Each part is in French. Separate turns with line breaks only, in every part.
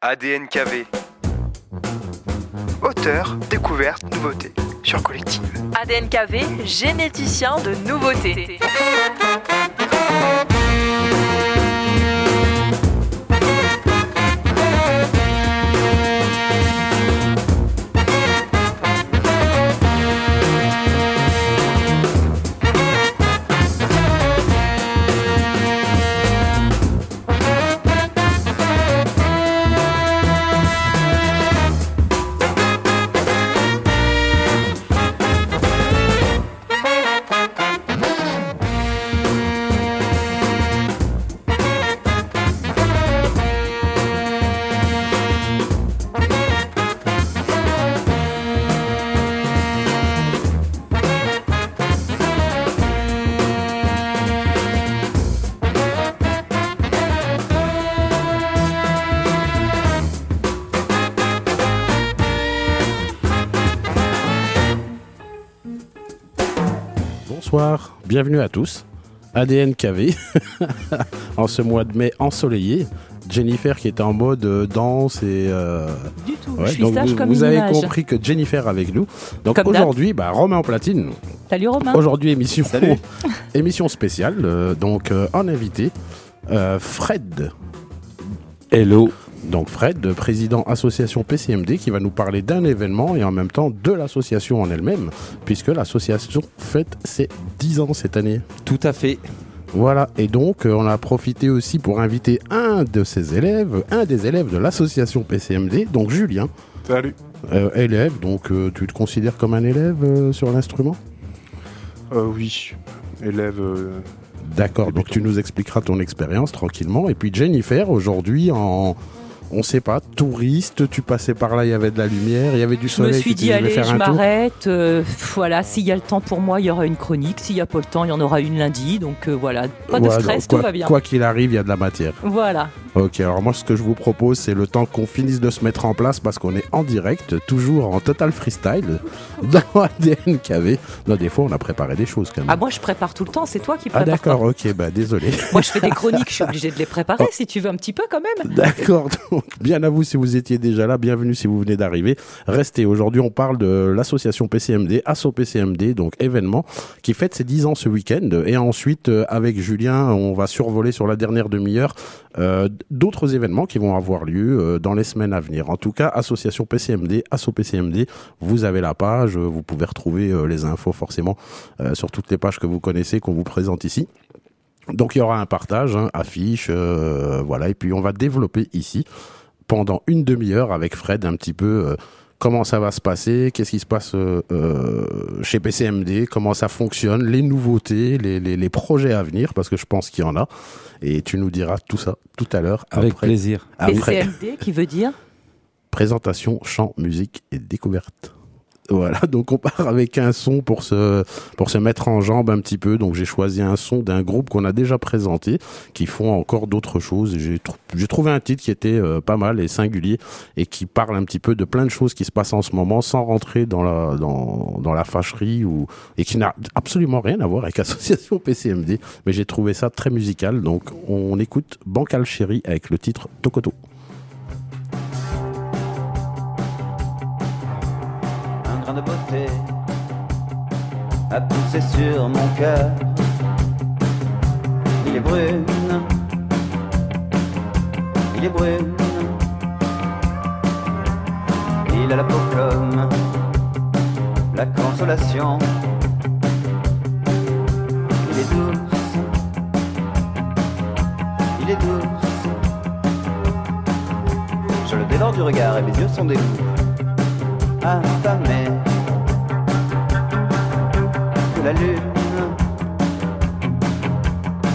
ADNKV. Auteur, découverte, nouveauté sur Collective.
ADNKV, généticien de nouveautés.
Bienvenue à tous. ADN KV, en ce mois de mai ensoleillé. Jennifer qui est en mode euh, danse et... euh,
Du tout,
ouais,
je suis
donc
sage
vous,
comme
vous
une
avez
image.
compris que Jennifer est avec nous. Donc
Comme d'hab.
aujourd'hui, bah, Romain en platine.
Salut Romain.
Aujourd'hui, émission, émission spéciale. euh, donc euh, en invité, euh, Fred. Hello. Donc Fred, président association PCMD, qui va nous parler d'un événement et en même temps de l'association en elle-même, puisque l'association fête ses 10 ans cette année.
Tout à fait.
Voilà, et donc euh, on a profité aussi pour inviter un de ses élèves, un des élèves de l'association PCMD, donc Julien.
Salut.
Euh, élève, donc euh, tu te considères comme un élève euh, sur l'instrument?
Euh, oui, élève. euh,
D'accord, donc tu nous expliqueras ton expérience tranquillement. Et puis Jennifer, aujourd'hui, en, on sait pas, touriste, tu passais par là, il y avait de la lumière, il y avait du
Je me
soleil.
suis dit, allez, je m'arrête. euh, voilà, s'il y a le temps pour moi, il y aura une chronique. S'il n'y a pas le temps, il y en aura une lundi. Donc euh, voilà, pas de stress,
donc,
tout va bien.
Quoi qu'il arrive, il y a de la matière.
Voilà.
Ok, alors moi ce que je vous propose c'est le temps qu'on finisse de se mettre en place parce qu'on est en direct, toujours en total freestyle dans ADN KV. Non, des fois on a préparé des choses quand même.
Ah, moi, je prépare tout le temps. C'est toi qui
Ah,
prépares.
d'accord, ok, bah désolé.
Moi, je fais des chroniques. Je suis obligée de les préparer,
Oh.
si tu veux un petit peu quand même.
D'accord, donc bien à vous si vous étiez déjà là, bienvenue si vous venez d'arriver. Restez, aujourd'hui on parle de l'association PCMD, Asso PCMD, donc événement qui fête ses 10 ans ce week-end. Et ensuite, euh, avec Julien, on va survoler sur la dernière demi-heure euh, d'autres événements qui vont avoir lieu euh, dans les semaines à venir. En tout cas, association PCMD, Asso PCMD, vous avez la page, vous pouvez retrouver les infos forcément sur toutes les pages que vous connaissez, qu'on vous présente ici. Donc il y aura un partage, hein, affiche, euh, voilà, et puis on va développer ici pendant une demi-heure avec Fred un petit peu euh, comment ça va se passer, qu'est-ce qui se passe euh, chez PCMD, comment ça fonctionne, les nouveautés, les, les, les projets à venir, parce que je pense qu'il y en a, et tu nous diras tout ça tout à l'heure
Avec
après,
plaisir.
après.
PCMD, qui veut dire?
Présentation, chant, musique et découverte. Voilà, donc on part avec un son pour se pour se mettre en jambe un petit peu. Donc j'ai choisi un son d'un groupe qu'on a déjà présenté, qui font encore d'autres choses. J'ai trouvé un titre qui était euh, pas mal et singulier et qui parle un petit peu de plein de choses qui se passent en ce moment, sans rentrer dans la dans dans la fâcherie ou et qui n'a absolument rien à voir avec Association PCMD. Mais j'ai trouvé ça très musical. Donc on écoute Bancal Chéri avec le titre Tokoto.
De beauté a poussé sur mon cœur. Il est brune, il est brune. Il a la peau comme la consolation. Il est douce, il est douce. Je le dévore du regard et mes yeux sont des loups la lune,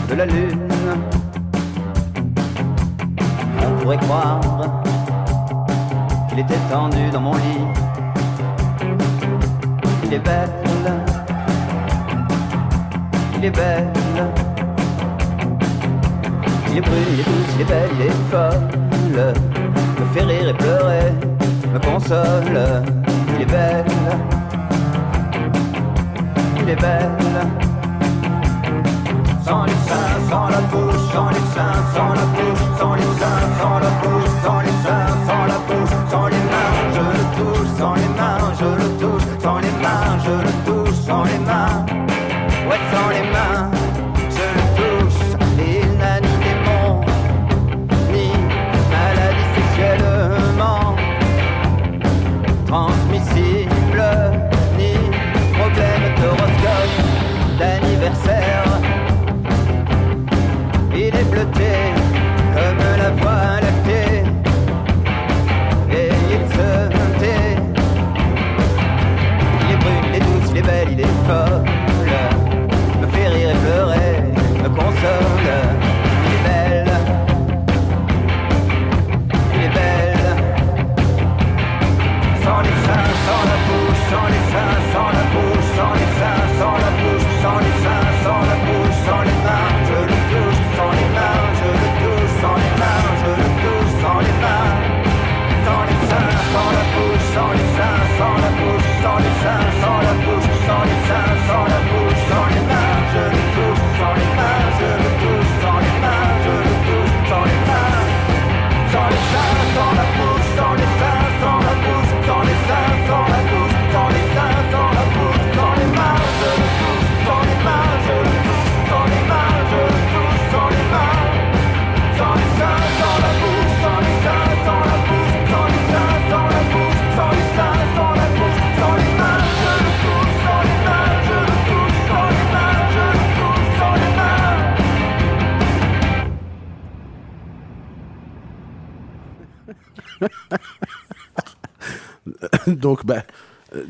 de la lune. On pourrait croire qu'il était tendu dans mon lit. Il est belle, il est belle. Il est brune, il est douce, il est belle, il est folle. Me fait rire et pleurer, me console. Il est belle, il est. Sans les seins, sans la bouche, sans les seins, sans la bouche, sans les seins, sans la bouche, sans les seins,
sans la bouche,
sans les mains, je le touche, sans les mains, je le touche, sans les mains, je le touche, sans les mains.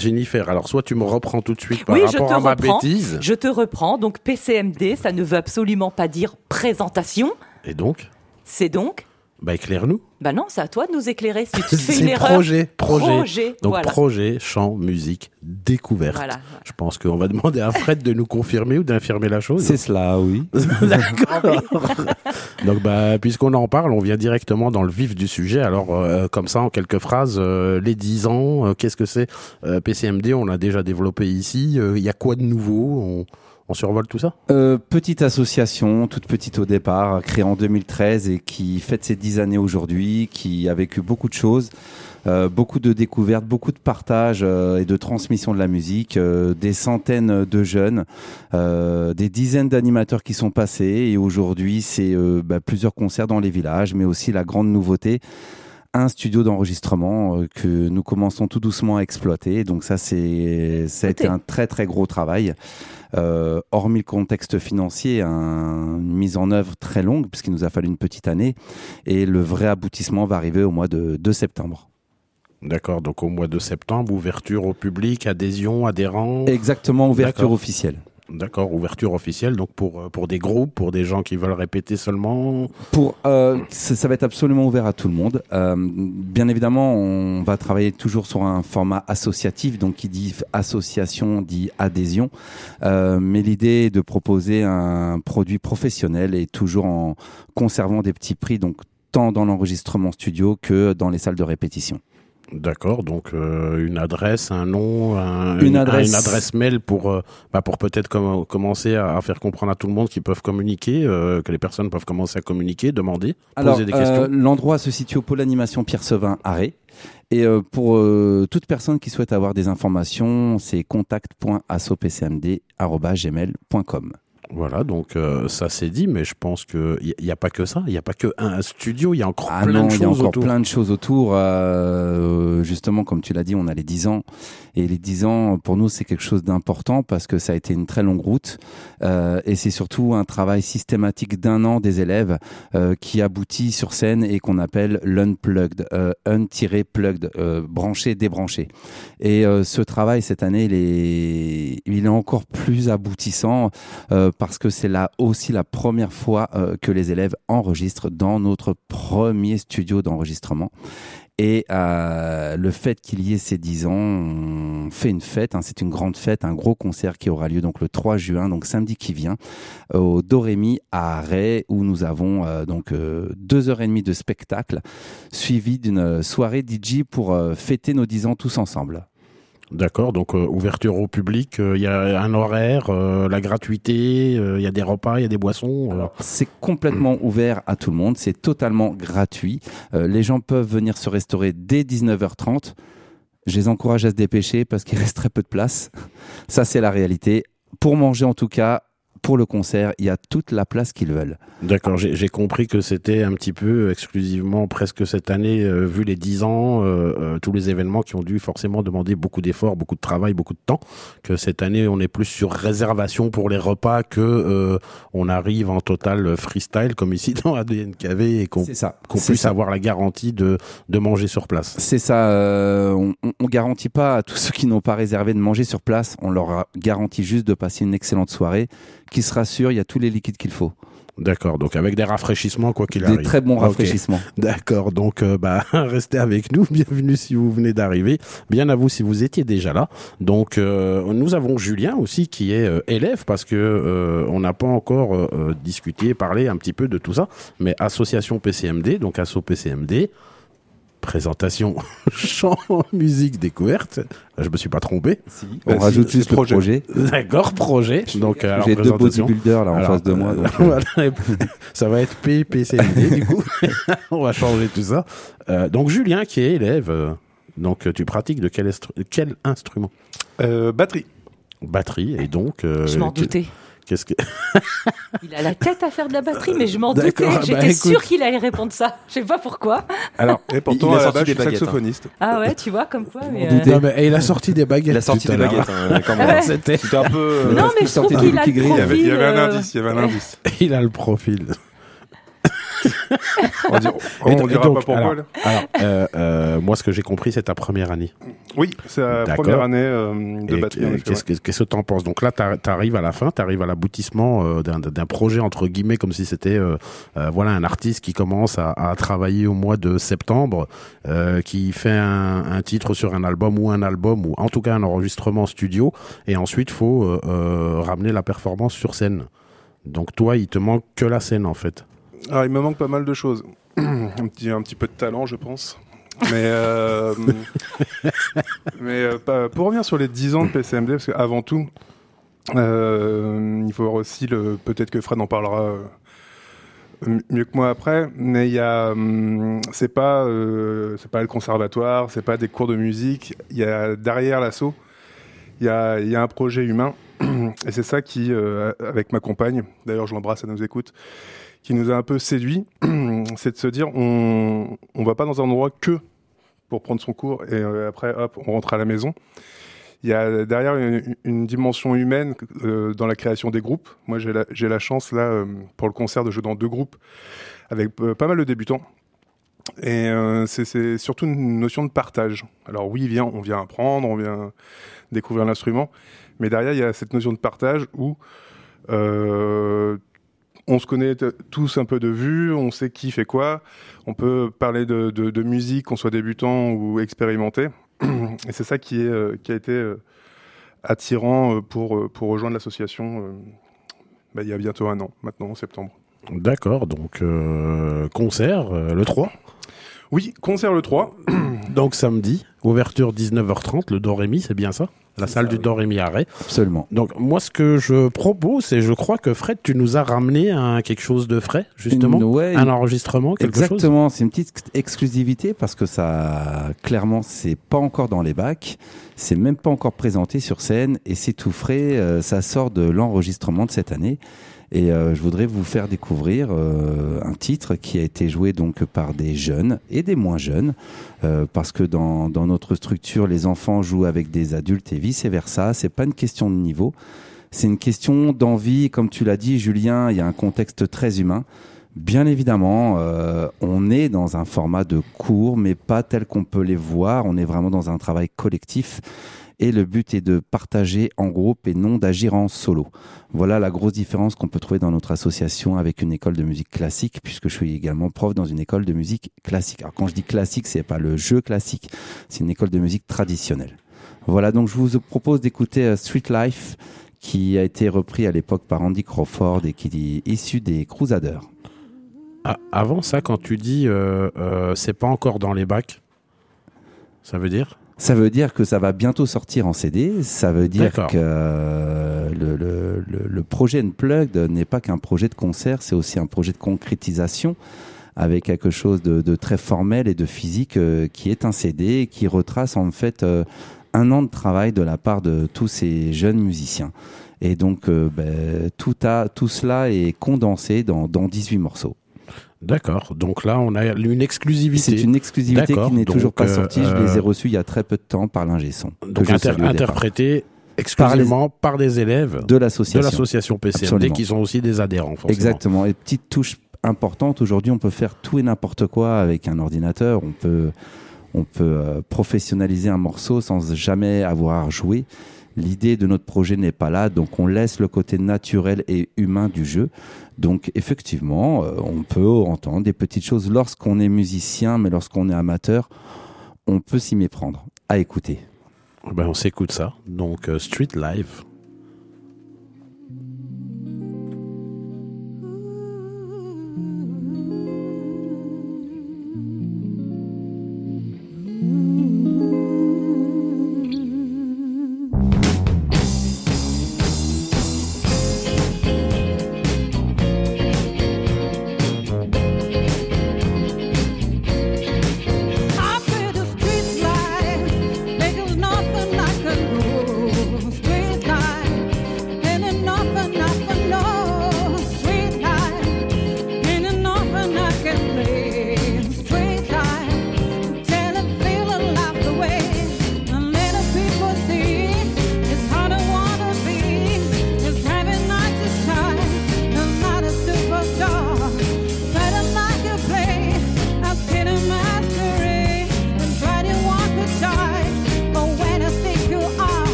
Jennifer, alors soit tu me reprends tout de suite par
Oui,
rapport à ma bêtise.
Je te reprends. Donc PCMD, ça ne veut absolument pas dire présentation.
Et donc,
C'est donc.
Bah, éclaire-nous.
Bah non, c'est à toi de nous éclairer si tu fais une erreur.
projet, projet.
Projet,
Donc,
voilà.
projet, chant, musique, découverte.
Voilà.
Je pense qu'on va demander à Fred de nous confirmer ou d'infirmer la chose.
C'est cela, oui.
D'accord. Donc, bah, puisqu'on en parle, on vient directement dans le vif du sujet. Alors, euh, comme ça, en quelques phrases, euh, les 10 ans, euh, qu'est-ce que c'est Euh, PCMD, on l'a déjà développé ici. Euh, Il y a quoi de nouveau? On, on survole tout ça
Euh, petite association, toute petite au départ, créée en 2013 et qui fête ses 10 années aujourd'hui, qui a vécu beaucoup de choses, euh, beaucoup de découvertes, beaucoup de partage euh, et de transmission de la musique, euh, des centaines de jeunes, euh, des dizaines d'animateurs qui sont passés et aujourd'hui c'est euh, bah, plusieurs concerts dans les villages, mais aussi la grande nouveauté. Un studio d'enregistrement que nous commençons tout doucement à exploiter. Donc ça, c'est ça a été un très très gros travail. Euh, hormis le contexte financier, un- une mise en œuvre très longue, puisqu'il nous a fallu une petite année, et le vrai aboutissement va arriver au mois de, de septembre.
D'accord. Donc, au mois de septembre, ouverture au public, adhésion, adhérents.
Exactement, ouverture officielle.
D'accord, ouverture officielle. Donc, pour, euh, pour des groupes, pour des gens qui veulent répéter seulement.
Pour, euh, ça, ça va être absolument ouvert à tout le monde. Euh, bien évidemment, on va travailler toujours sur un format associatif, donc qui dit association dit adhésion. Euh, mais l'idée est de proposer un produit professionnel et toujours en conservant des petits prix, donc tant dans l'enregistrement studio que dans les salles de répétition.
D'accord, donc euh, une adresse, un nom, un-
Une
un-
adresse.
une adresse mail pour, euh, bah, pour peut-être com- commencer à, à faire comprendre à tout le monde qu'ils peuvent communiquer, euh, que les personnes peuvent commencer à communiquer, demander,
Alors,
poser des questions.
l'endroit se situe au pôle animation Pierre Sevin, Arrêt. Et pour toute personne qui souhaite avoir des informations, c'est contact.assopcmd.gmail.com.
Voilà, donc euh, ça c'est dit, mais je pense qu'il n'y a, y a pas que ça, il n'y a pas que un studio, il y a encore
Ah
plein
non,
de
il y a
choses
encore
autour.
plein de choses autour. Euh, justement, comme tu l'as dit, on a les 10 ans. Et les 10 ans, pour nous, c'est quelque chose d'important parce que ça a été une très longue route. Euh, et c'est surtout un travail systématique d'un an des élèves euh, qui aboutit sur scène et qu'on appelle l'unplugged, euh, un-plugged, euh, branché, débranché. Et euh, ce travail, cette année, il est, il est encore plus aboutissant euh, parce que c'est là aussi la première fois euh, que les élèves enregistrent dans notre premier studio d'enregistrement. Et euh, le fait qu'il y ait ces 10 ans, on fait une fête, hein, c'est une grande fête, un gros concert qui aura lieu le 3 juin, donc samedi qui vient, euh, au Dorémy à Array, où nous avons donc deux heures et demie de spectacle, suivi d'une soirée DJ pour fêter nos 10 ans tous ensemble.
D'accord, donc euh, ouverture au public, euh, il y a un horaire, euh, la gratuité, euh, il y a des repas, il y a des boissons.
C'est complètement ouvert à tout le monde, c'est totalement gratuit. Euh, les gens peuvent venir se restaurer dès 19h30. Je les encourage à se dépêcher parce qu'il reste très peu de place. Ça, c'est la réalité. Pour manger, en tout cas, pour le concert, il y a toute la place qu'ils veulent.
D'accord, j'ai compris que c'était un petit peu exclusivement presque cette année, euh, vu les 10 ans, euh, euh, tous les événements qui ont dû forcément demander beaucoup d'efforts, beaucoup de travail, beaucoup de temps, que cette année on est plus sur réservation pour les repas que euh, on arrive en total freestyle comme ici dans ADNKV et qu'on
C'est ça.
qu'on
C'est
puisse
ça.
avoir la garantie de, de manger sur place.
C'est ça. euh, on, on- garantit pas à tous ceux qui n'ont pas réservé de manger sur place. On leur garantit juste de passer une excellente soirée, qui se rassure. Il y a tous les liquides qu'il faut.
D'accord, donc avec des rafraîchissements quoi qu'il
Des
arrive.
très bons rafraîchissements.
D'accord, donc euh, bah restez avec nous. Bienvenue si vous venez d'arriver. Bien à vous si vous étiez déjà là. Donc euh, nous avons Julien aussi qui est euh, élève parce que on n'a pas encore discuté, parlé un petit peu de tout ça. Mais association PCMD, donc asso PCMD. Présentation chant, musique, découverte. Je me suis pas trompé.
On rajoute juste le
projet.
projet.
D'accord, projet. Donc
J'ai deux bodybuilders là en
Alors,
face de moi.
euh,
donc, euh,
ça va être PPCMD du coup. On va changer tout ça. Euh, donc Julien qui est élève. euh, donc tu pratiques de quel, instru- quel instrument?
Euh, batterie.
Batterie et donc. euh,
Je m'en doutais.
Qu'est-ce que
Il a la tête à faire de la batterie, mais je m'en doutais.
bah,
J'étais
écoute.
sûre qu'il allait répondre ça. Je sais pas pourquoi.
Alors
Et pourtant,
il a
à la
sorti des baguettes, hein.
saxophoniste.
Ah ouais, tu vois, comme quoi. mais, euh,
non, mais, et il a sorti des baguettes.
Il a sorti des baguettes hein, même.
Ouais.
C'était-
un peu. euh,
Non, mais je trouve qu'il a le
Green.
Il y avait, il
profil. euh,
indice, il y avait un indice.
Il a le profil.
On, dit- on, dira
donc,
pas pourquoi.
alors, alors, euh, euh, moi, ce que j'ai compris, c'est ta première année.
Oui, c'est la première année euh, de batterie. en
qu- Qu'est-ce que que t'en penses? Donc là, t'ar- t'arrives à la fin, t'arrives à l'aboutissement d'un projet entre guillemets, comme si c'était voilà un artiste qui commence à, à travailler au mois de septembre, qui fait un, un titre sur un album ou un album ou en tout cas un enregistrement studio, et ensuite faut ramener la performance sur scène. Donc toi, il te manque que la scène en fait.
Il me manque pas mal de choses. un, petit, un petit peu de talent, je pense. Mais, euh, mais euh, pour revenir sur les 10 ans de PCMD, parce qu'avant tout, euh, il faut voir aussi, le, peut-être que Fred en parlera mieux que moi après, mais il y a, hum, c'est pas, c'est pas le conservatoire, c'est pas des cours de musique, il y a derrière l'assaut, il y a, y a un projet humain, et c'est ça qui, avec ma compagne, d'ailleurs je l'embrasse, elle nous écoute, qui nous a un peu séduit, c'est de se dire on on va pas dans un endroit que pour prendre son cours et euh, après hop on rentre à la maison. Il y a derrière une, dimension humaine euh, dans la création des groupes. Moi j'ai la, la chance là euh, pour le concert de jouer dans deux groupes avec pas mal de débutants. Et c'est- surtout une notion de partage. Alors oui, vient, on vient apprendre, on vient découvrir l'instrument, mais derrière il y a cette notion de partage où euh, on se connaît tous un peu de vue, on sait qui fait quoi, on peut parler de, de- musique, qu'on soit débutant ou expérimenté. Et c'est ça qui, est, euh, qui a été euh, attirant euh, pour, rejoindre l'association bah, il y a bientôt un an, maintenant en septembre.
D'accord, donc concert le 3.
Oui, concert le 3.
Donc samedi, ouverture 19h30, le Dorémy, c'est bien ça? La salle du Dorémy à Ray.
Absolument.
Donc moi ce que je propose, et je crois que Fred, tu nous as ramené un quelque chose de frais, justement,
Une- ouais,
un enregistrement, quelque chose?
Exactement, c'est une petite exclusivité parce que ça, clairement, c'est pas encore dans les bacs, c'est même pas encore présenté sur scène et c'est tout frais. euh, ça sort de l'enregistrement de cette année et euh, je voudrais vous faire découvrir euh, un titre qui a été joué donc par des jeunes et des moins jeunes euh, parce que dans, dans notre structure, les enfants jouent avec des adultes et vice versa. C'est pas une question de niveau. C'est une question d'envie, comme tu l'as dit, Julien. Il y a un contexte très humain. Bien évidemment, on est dans un format de cours, mais pas tel qu'on peut les voir. On est vraiment dans un travail collectif. Et le but est de partager en groupe et non d'agir en solo. Voilà la grosse différence qu'on peut trouver dans notre association avec une école de musique classique, puisque je suis également prof dans une école de musique classique. Alors quand je dis classique, c'est pas le jeu classique, c'est une école de musique traditionnelle. Voilà, donc je vous propose d'écouter euh, Street Life, qui a été repris à l'époque par Andy Crawford et qui est issu des Crusaders.
Ah, avant ça, quand tu dis euh, euh, c'est pas encore dans les bacs, ça veut dire?
Ça veut dire que ça va bientôt sortir en CD. Ça veut dire que euh, le, le, le, le projet Unplugged n'est pas qu'un projet de concert, c'est aussi un projet de concrétisation avec quelque chose de, de très formel et de physique euh, qui est un CD et qui retrace en fait euh, un an de travail de la part de tous ces jeunes musiciens. Et donc euh, ben, tout, a, tout cela est condensé dans, dans 18 morceaux.
D'accord. Donc là, on a une exclusivité.
C'est une exclusivité qui n'est toujours pas
euh,
sortie. Je
euh,
les ai reçus il y a très peu de temps par l'ingé son.
Donc inter- interprété exclusivement par, des élèves
de l'association.
PCMD qui sont aussi des adhérents. forcément.
Exactement. Et petite touche importante, aujourd'hui on peut faire tout et n'importe quoi avec un ordinateur. On peut, on peut euh, professionnaliser un morceau sans jamais avoir joué. L'idée de notre projet n'est pas là, donc on laisse le côté naturel et humain du jeu. Donc effectivement, euh, on peut entendre des petites choses lorsqu'on est musicien, mais lorsqu'on est amateur, on peut s'y méprendre. À écouter.
Ben, on s'écoute ça. Donc euh, Street Live.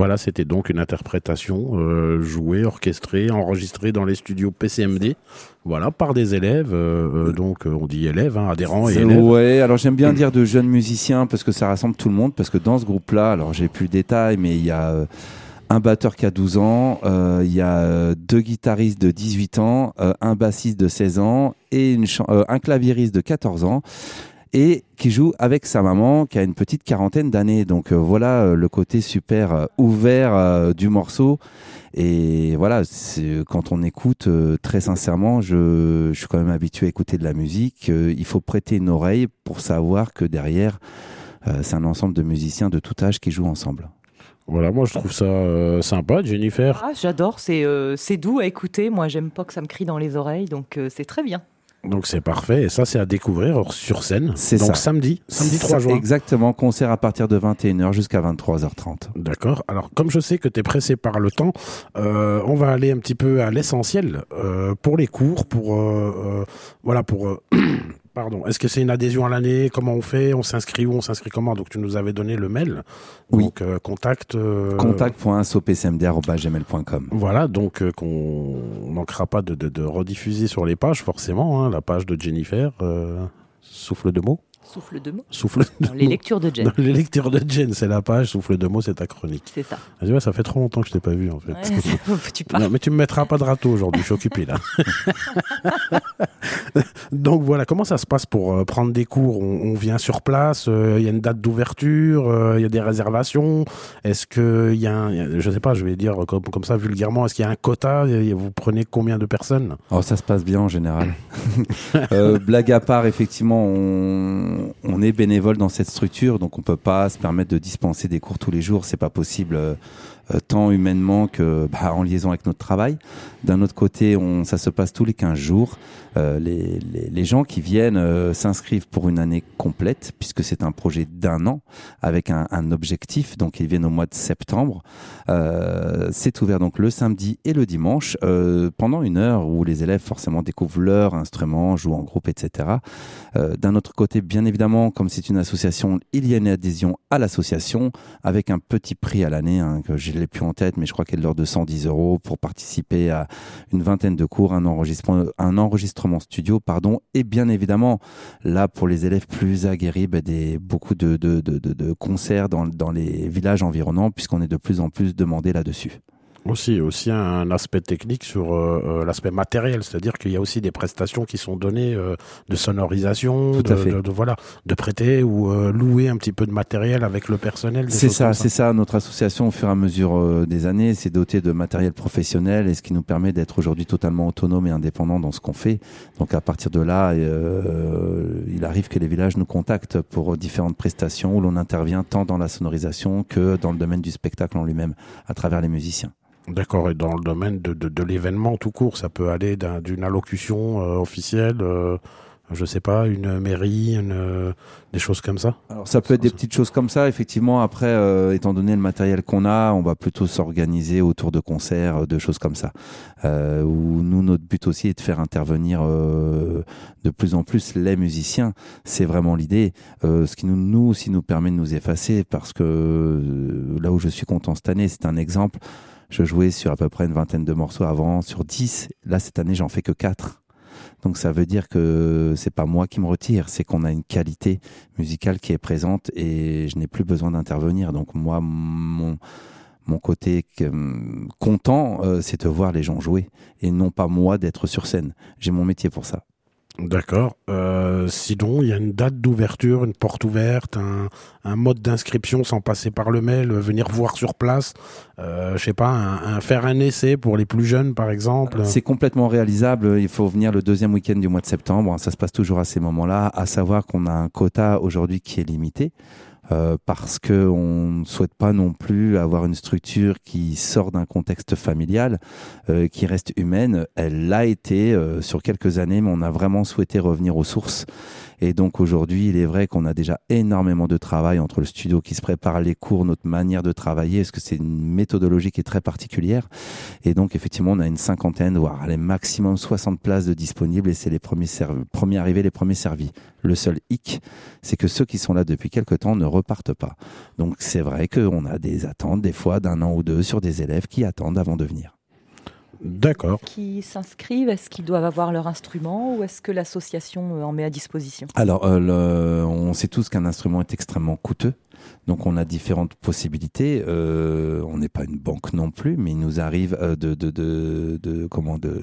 Voilà, c'était donc une interprétation euh, jouée, orchestrée, enregistrée dans les studios PCMD. Voilà, par des élèves. euh, euh, donc, on dit élèves, hein, adhérents et élèves.
Ouais, alors j'aime bien dire de jeunes musiciens parce que ça rassemble tout le monde. Parce que dans ce groupe-là, alors j'ai plus le détail, mais il y a un batteur qui a 12 ans, il y a deux guitaristes de 18 ans, un bassiste de 16 ans et un claviériste de 14 ans. Et qui joue avec sa maman qui a une petite quarantaine d'années. Donc euh, voilà euh, le côté super euh, ouvert euh, du morceau. Et voilà, c'est- quand on écoute, euh, très sincèrement, je, je suis quand même habitué à écouter de la musique. Euh, il faut prêter une oreille pour savoir que derrière, euh, c'est un ensemble de musiciens de tout âge qui jouent ensemble.
Voilà, moi je trouve ça euh, sympa, Jennifer.
Ah, j'adore, c'est euh, doux à écouter. Moi, j'aime pas que ça me crie dans les oreilles, donc euh, c'est très bien.
Donc c'est parfait. Et ça, c'est à découvrir sur scène.
C'est
Donc
ça.
samedi, samedi 3
Ça,
juin.
Exactement, concert à partir de 21h jusqu'à 23h30.
D'accord. Alors, comme je sais que tu es pressé par le temps, euh, on va aller un petit peu à l'essentiel euh, pour les cours, pour euh, euh, voilà, pour euh, pardon. Est-ce que c'est une adhésion à l'année? Comment on fait? On s'inscrit où? On s'inscrit comment? Donc, tu nous avais donné le mail.
Oui.
Donc, euh, contact. euh,
Contact.sopcmd.gmail.com
Voilà, donc euh, qu'on manquera pas de, de, de rediffuser sur les pages, forcément. hein, la page de Jennifer. euh, souffle de mots.
Souffle de mots.
Souffle de
Dans les
mots.
lectures de Jen.
Dans les lectures de Jen, c'est la page. Souffle de mots, c'est ta chronique.
C'est ça.
Ah, tu vois, ça fait trop longtemps que je t'ai pas vu en fait.
Ouais, tu parles.
Non, mais tu me mettras pas de râteau aujourd'hui, je suis occupé là. Donc voilà, comment ça se passe pour euh, prendre des cours? On, on vient sur place, euh, il y a une date d'ouverture, euh, il y a des réservations. Est-ce que il y a, un, il y a- je sais pas, je vais dire comme, comme ça vulgairement, est-ce qu'il y a un quota? Vous prenez combien de personnes?
Alors ça se passe bien en général. Euh, blague à part, effectivement, on, on est bénévole dans cette structure, donc on peut pas se permettre de dispenser des cours tous les jours, c'est pas possible. Euh, tant humainement que bah, en liaison avec notre travail. D'un autre côté, on, ça se passe tous les 15 jours. Euh, les, les, gens qui viennent euh, s'inscrivent pour une année complète, puisque c'est un projet d'un an avec un, objectif. Donc ils viennent au mois de septembre. C'est ouvert donc le samedi et le dimanche pendant une heure où les élèves forcément découvrent leur instrument, jouent en groupe, etc. D'un autre côté, bien évidemment, comme c'est une association, il y a une adhésion à l'association avec un petit prix à l'année hein, que je l'ai plus en tête, mais je crois qu'elle est de l'ordre de 110 euros pour participer à une vingtaine de cours, un enregistrement, studio, pardon, et bien évidemment là pour les élèves plus aguerris, bah, des beaucoup de, concerts dans les villages environnants puisqu'on est de plus en plus demandé là-dessus.
Aussi, aussi un aspect technique sur euh, euh, l'aspect matériel, c'est-à-dire qu'il y a aussi des prestations qui sont données euh, de sonorisation, de,
fait.
de- de- voilà, de prêter ou euh, louer un petit peu de matériel avec le personnel.
C'est ça, c'est ça. Notre association, au fur et à mesure des années, s'est dotée de matériel professionnel et ce qui nous permet d'être aujourd'hui totalement autonome et indépendant dans ce qu'on fait. Donc à partir de là, il arrive que les villages nous contactent pour différentes prestations où l'on intervient tant dans la sonorisation que dans le domaine du spectacle en lui-même, à travers les musiciens.
D'accord, et dans le domaine de, de, l'événement tout court, ça peut aller d'un- d'une allocution euh, officielle, euh, je sais pas, une mairie, euh, des choses comme ça?
Alors ça peut être des petites choses comme ça. Effectivement, après, euh, étant donné le matériel qu'on a, on va plutôt s'organiser autour de concerts, de choses comme ça. Où nous, notre but aussi est de faire intervenir de plus en plus les musiciens. C'est vraiment l'idée. Ce qui nous, nous aussi nous permet de nous effacer parce que là où je suis content cette année, c'est un exemple. Je jouais sur à peu près une vingtaine de morceaux avant, sur 10. Là, cette année, j'en fais que 4. Donc ça veut dire que c'est pas moi qui me retire, c'est qu'on a une qualité musicale qui est présente et je n'ai plus besoin d'intervenir. Donc moi, mon, mon côté content, euh, c'est de voir les gens jouer et non pas moi d'être sur scène. J'ai mon métier pour ça.
D'accord. Euh, sinon, il y a une date d'ouverture, une porte ouverte, un, un mode d'inscription sans passer par le mail, euh, venir voir sur place. Euh, je sais pas, un, un- faire un essai pour les plus jeunes, par exemple.
C'est complètement réalisable. Il faut venir le deuxième week-end du mois de septembre. Ça se passe toujours à ces moments-là. À savoir qu'on a un quota aujourd'hui qui est limité. Euh, parce que on ne souhaite pas non plus avoir une structure qui sort d'un contexte familial, euh, qui reste humaine. Elle l'a été euh, sur quelques années, mais on a vraiment souhaité revenir aux sources. Et donc aujourd'hui, il est vrai qu'on a déjà énormément de travail entre le studio qui se prépare, les cours, notre manière de travailler, parce que c'est une méthodologie qui est très particulière? Et donc effectivement, on a une cinquantaine, voire allez, maximum 60 places de disponibles et c'est les premiers, premiers arrivés, les premiers servis. Le seul hic, c'est que ceux qui sont là depuis quelque temps ne repartent pas. Donc c'est vrai qu'on a des attentes des fois d'un an ou deux sur des élèves qui attendent avant de venir.
D'accord.
Qui s'inscrivent, est-ce qu'ils doivent avoir leur instrument ou est-ce que l'association euh, en met à disposition?
Alors, euh, le- on sait tous qu'un instrument est extrêmement coûteux. Donc, on a différentes possibilités. Euh, on n'est pas une banque non plus, mais il nous arrive de, de, de, de- comment de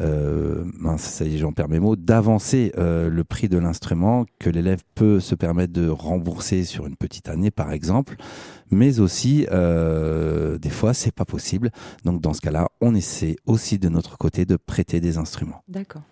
euh, mince, ça y est, j'en perds mes mots, d'avancer euh, le prix de l'instrument que l'élève peut se permettre de rembourser sur une petite année, par exemple. Mais aussi, euh, des fois, c'est pas possible. Donc, dans ce cas-là, on essaie aussi de notre côté de prêter des instruments.
D'accord.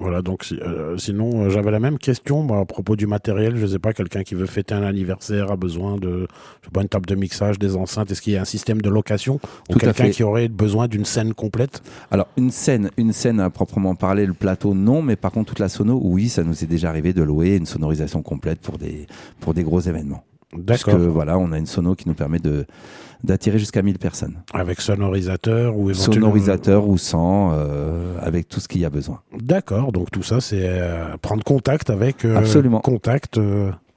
Voilà, donc si- euh, sinon, euh, j'avais la même question moi, à propos du matériel. Je sais pas, quelqu'un qui veut fêter un anniversaire a besoin de, je sais pas, une table de mixage, des enceintes. Est-ce qu'il y a un système de location ou quelqu'un qui aurait besoin d'une scène complète?
Alors une scène, une scène à proprement parler, le plateau non, mais par contre toute la sono, oui, ça nous est déjà arrivé de louer une sonorisation complète pour des pour des gros événements. Parce que voilà, on a une sono qui nous permet de d'attirer jusqu'à 1000 personnes.
Avec sonorisateur ou éventuellement.
Sonorisateur ou sans, euh, avec tout ce qu'il y a besoin.
D'accord, donc tout ça, c'est euh, prendre contact avec. euh,
Absolument.
Contact.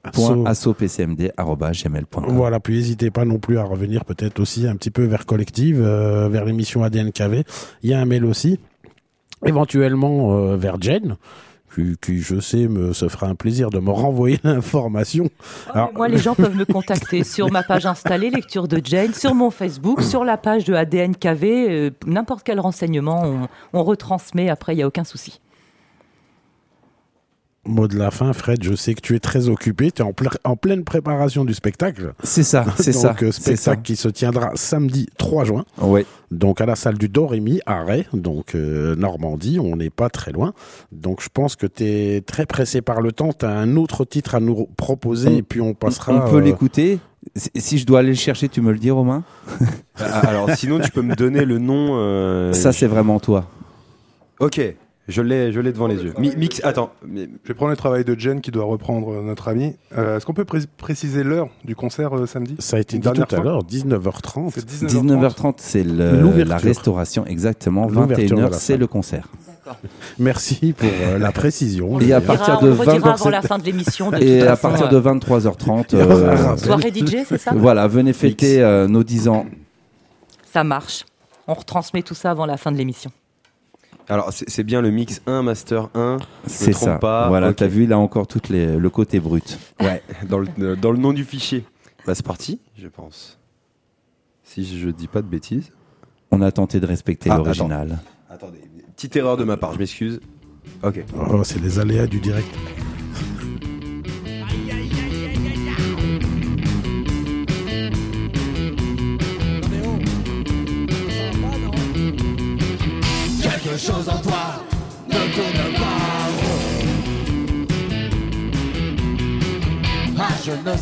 asso-
assopcmd@gmail.com.
Voilà, puis n'hésitez pas non plus à revenir peut-être aussi un petit peu vers Collective, vers l'émission ADNKV. Il y a un mail aussi, éventuellement vers Jen, qui, qui, je sais me se fera un plaisir de me renvoyer l'information.
Moi, les gens peuvent me contacter sur ma page installée, lecture de Jane, sur mon Facebook, sur la page de ADNKV, euh, n'importe quel renseignement, on, on retransmet après, il n'y a aucun souci.
Mot de la fin, Fred, je sais que tu es très occupé, tu es en, ple- en pleine préparation du spectacle.
C'est ça, c'est
Donc,
ça,
euh,
c'est ça.
spectacle qui se tiendra samedi 3 juin.
Ouais.
Donc à la salle du Dorémy à Ray, donc euh, Normandie, on n'est pas très loin. Donc je pense que tu es très pressé par le temps, tu as un autre titre à nous proposer
On-
et puis on passera
On peut
euh,
l'écouter. Si- je dois aller le chercher, tu me le dis, Romain
Ah, Alors, sinon, tu peux me donner le nom. euh,
Ça, c'est vraiment toi.
Ok, je l'ai, je l'ai devant les yeux. Mi- mix, attends.
Je vais prendre le travail de Jen qui doit reprendre euh, notre ami. Euh, Est-ce qu'on peut pré- préciser l'heure du concert euh, samedi?
Ça a été dit tout à l'heure, 19h30.
C'est 19h30.
19h30, c'est la restauration, exactement.
L'ouverture de la
21h, c'est le concert.
Merci pour euh, la précision.
Et à partir de
on le redira
20,
avant la fin de l'émission. de
Et à partir de 23h30,
Il y aura un
euh,
rappel.
Soirée DJ, c'est ça?
Voilà, venez fêter euh, nos 10 ans.
Ça marche. On retransmet tout ça avant la fin de l'émission.
Alors, c'est bien le mix 1, Master 1.
C'est ça.
pas,
voilà, t'as vu, il a encore tout le côté brut.
Ouais, dans le, dans le nom du fichier. Bah, c'est parti, je pense. Si je dis pas de bêtises.
On a tenté de respecter
Ah,
l'original.
Attendez, petite erreur de ma part, je m'excuse. Ok.
Oh, c'est les aléas du direct.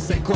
Sais quoi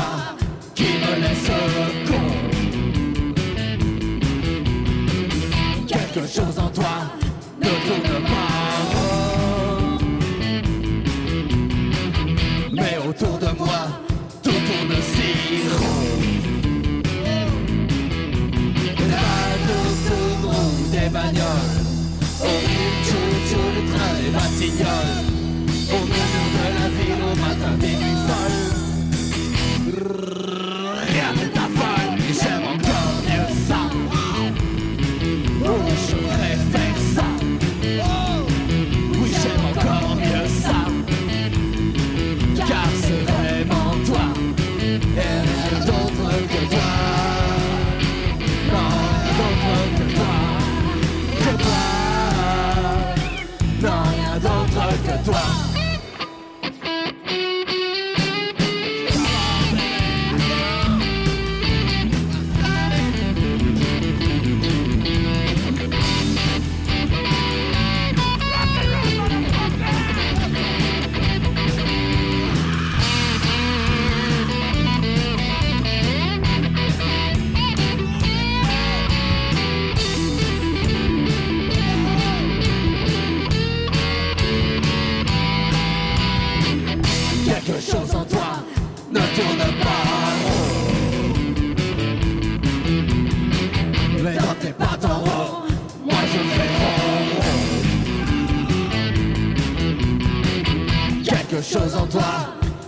quelque chose en toi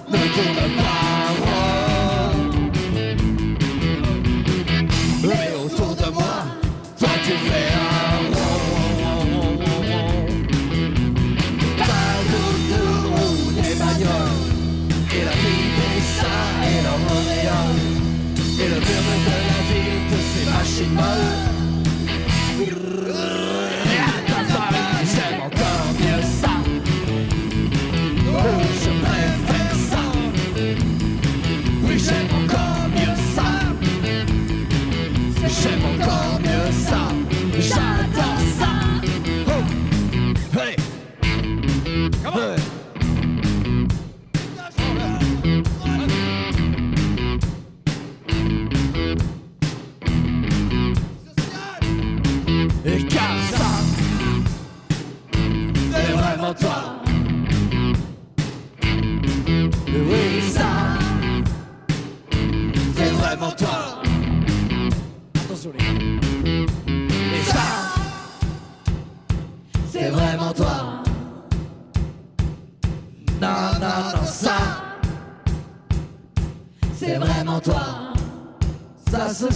ne tourne pas.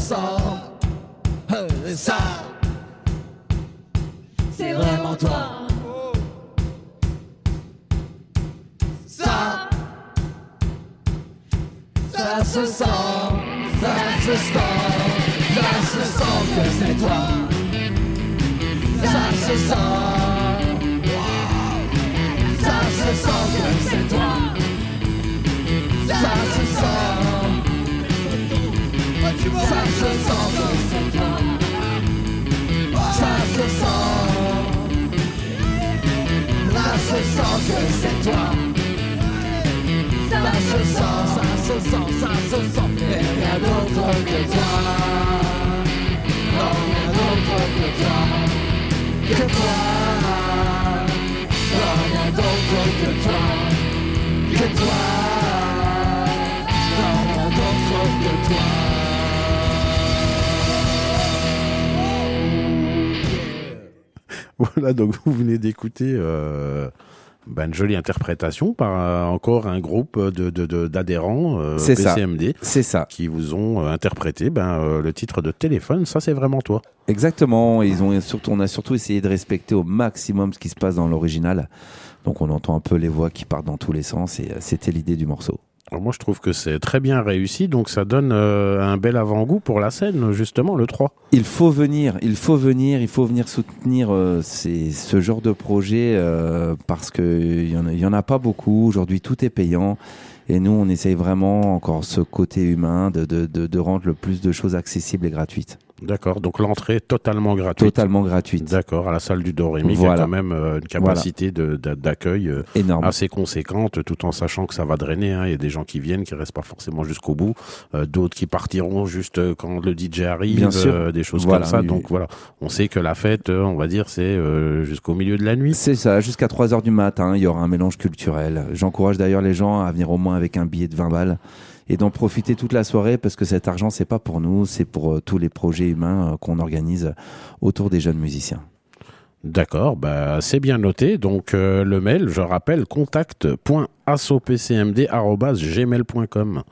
Ça se toi. Non, toi, que toi.
Voilà, donc vous venez d'écouter euh, bah, une jolie interprétation par euh, encore un groupe de de- de- d'adhérents euh. PCMD
C'est ça.
qui vous ont euh, interprété ben, euh, le titre de téléphone. Ça, c'est vraiment toi.
Exactement. Ils ont surtout, on a surtout essayé de respecter au maximum ce qui se passe dans l'original. Donc on entend un peu les voix qui partent dans tous les sens et c'était l'idée du morceau.
Moi, je trouve que c'est très bien réussi, donc ça donne euh, un bel avant-goût pour la scène, justement, le 3.
Il faut venir, il faut venir, il faut venir soutenir euh, ce genre de projet euh, parce que il y en, a- pas beaucoup. Aujourd'hui, tout est payant. Et nous, on essaye vraiment encore ce côté humain de, de, de rendre le plus de choses accessibles et gratuites.
D'accord, donc l'entrée totalement gratuite.
Totalement gratuite.
D'accord, à la salle du Dorémy, qui a
Voilà.
quand même euh, une capacité d'accueil euh,
Énorme.
assez conséquente, tout en sachant que ça va drainer. hein. Il y a des gens qui viennent, qui restent pas forcément jusqu'au bout, euh, d'autres qui partiront juste quand le DJ arrive,
Bien sûr.
euh, des choses
Voilà,
comme ça.
oui,
Donc voilà, on sait que la fête, on va dire, c'est euh, jusqu'au milieu de la nuit.
C'est ça, jusqu'à 3 heures du matin, il y aura un mélange culturel. J'encourage d'ailleurs les gens à venir au moins avec un billet de 20 balles et d'en profiter toute la soirée parce que cet argent, c'est pas pour nous, c'est pour euh, tous les projets humains euh, qu'on organise autour des jeunes musiciens.
D'accord, bah, c'est bien noté. Donc euh, le mail, je rappelle, contact.assopcmd.gmail.com.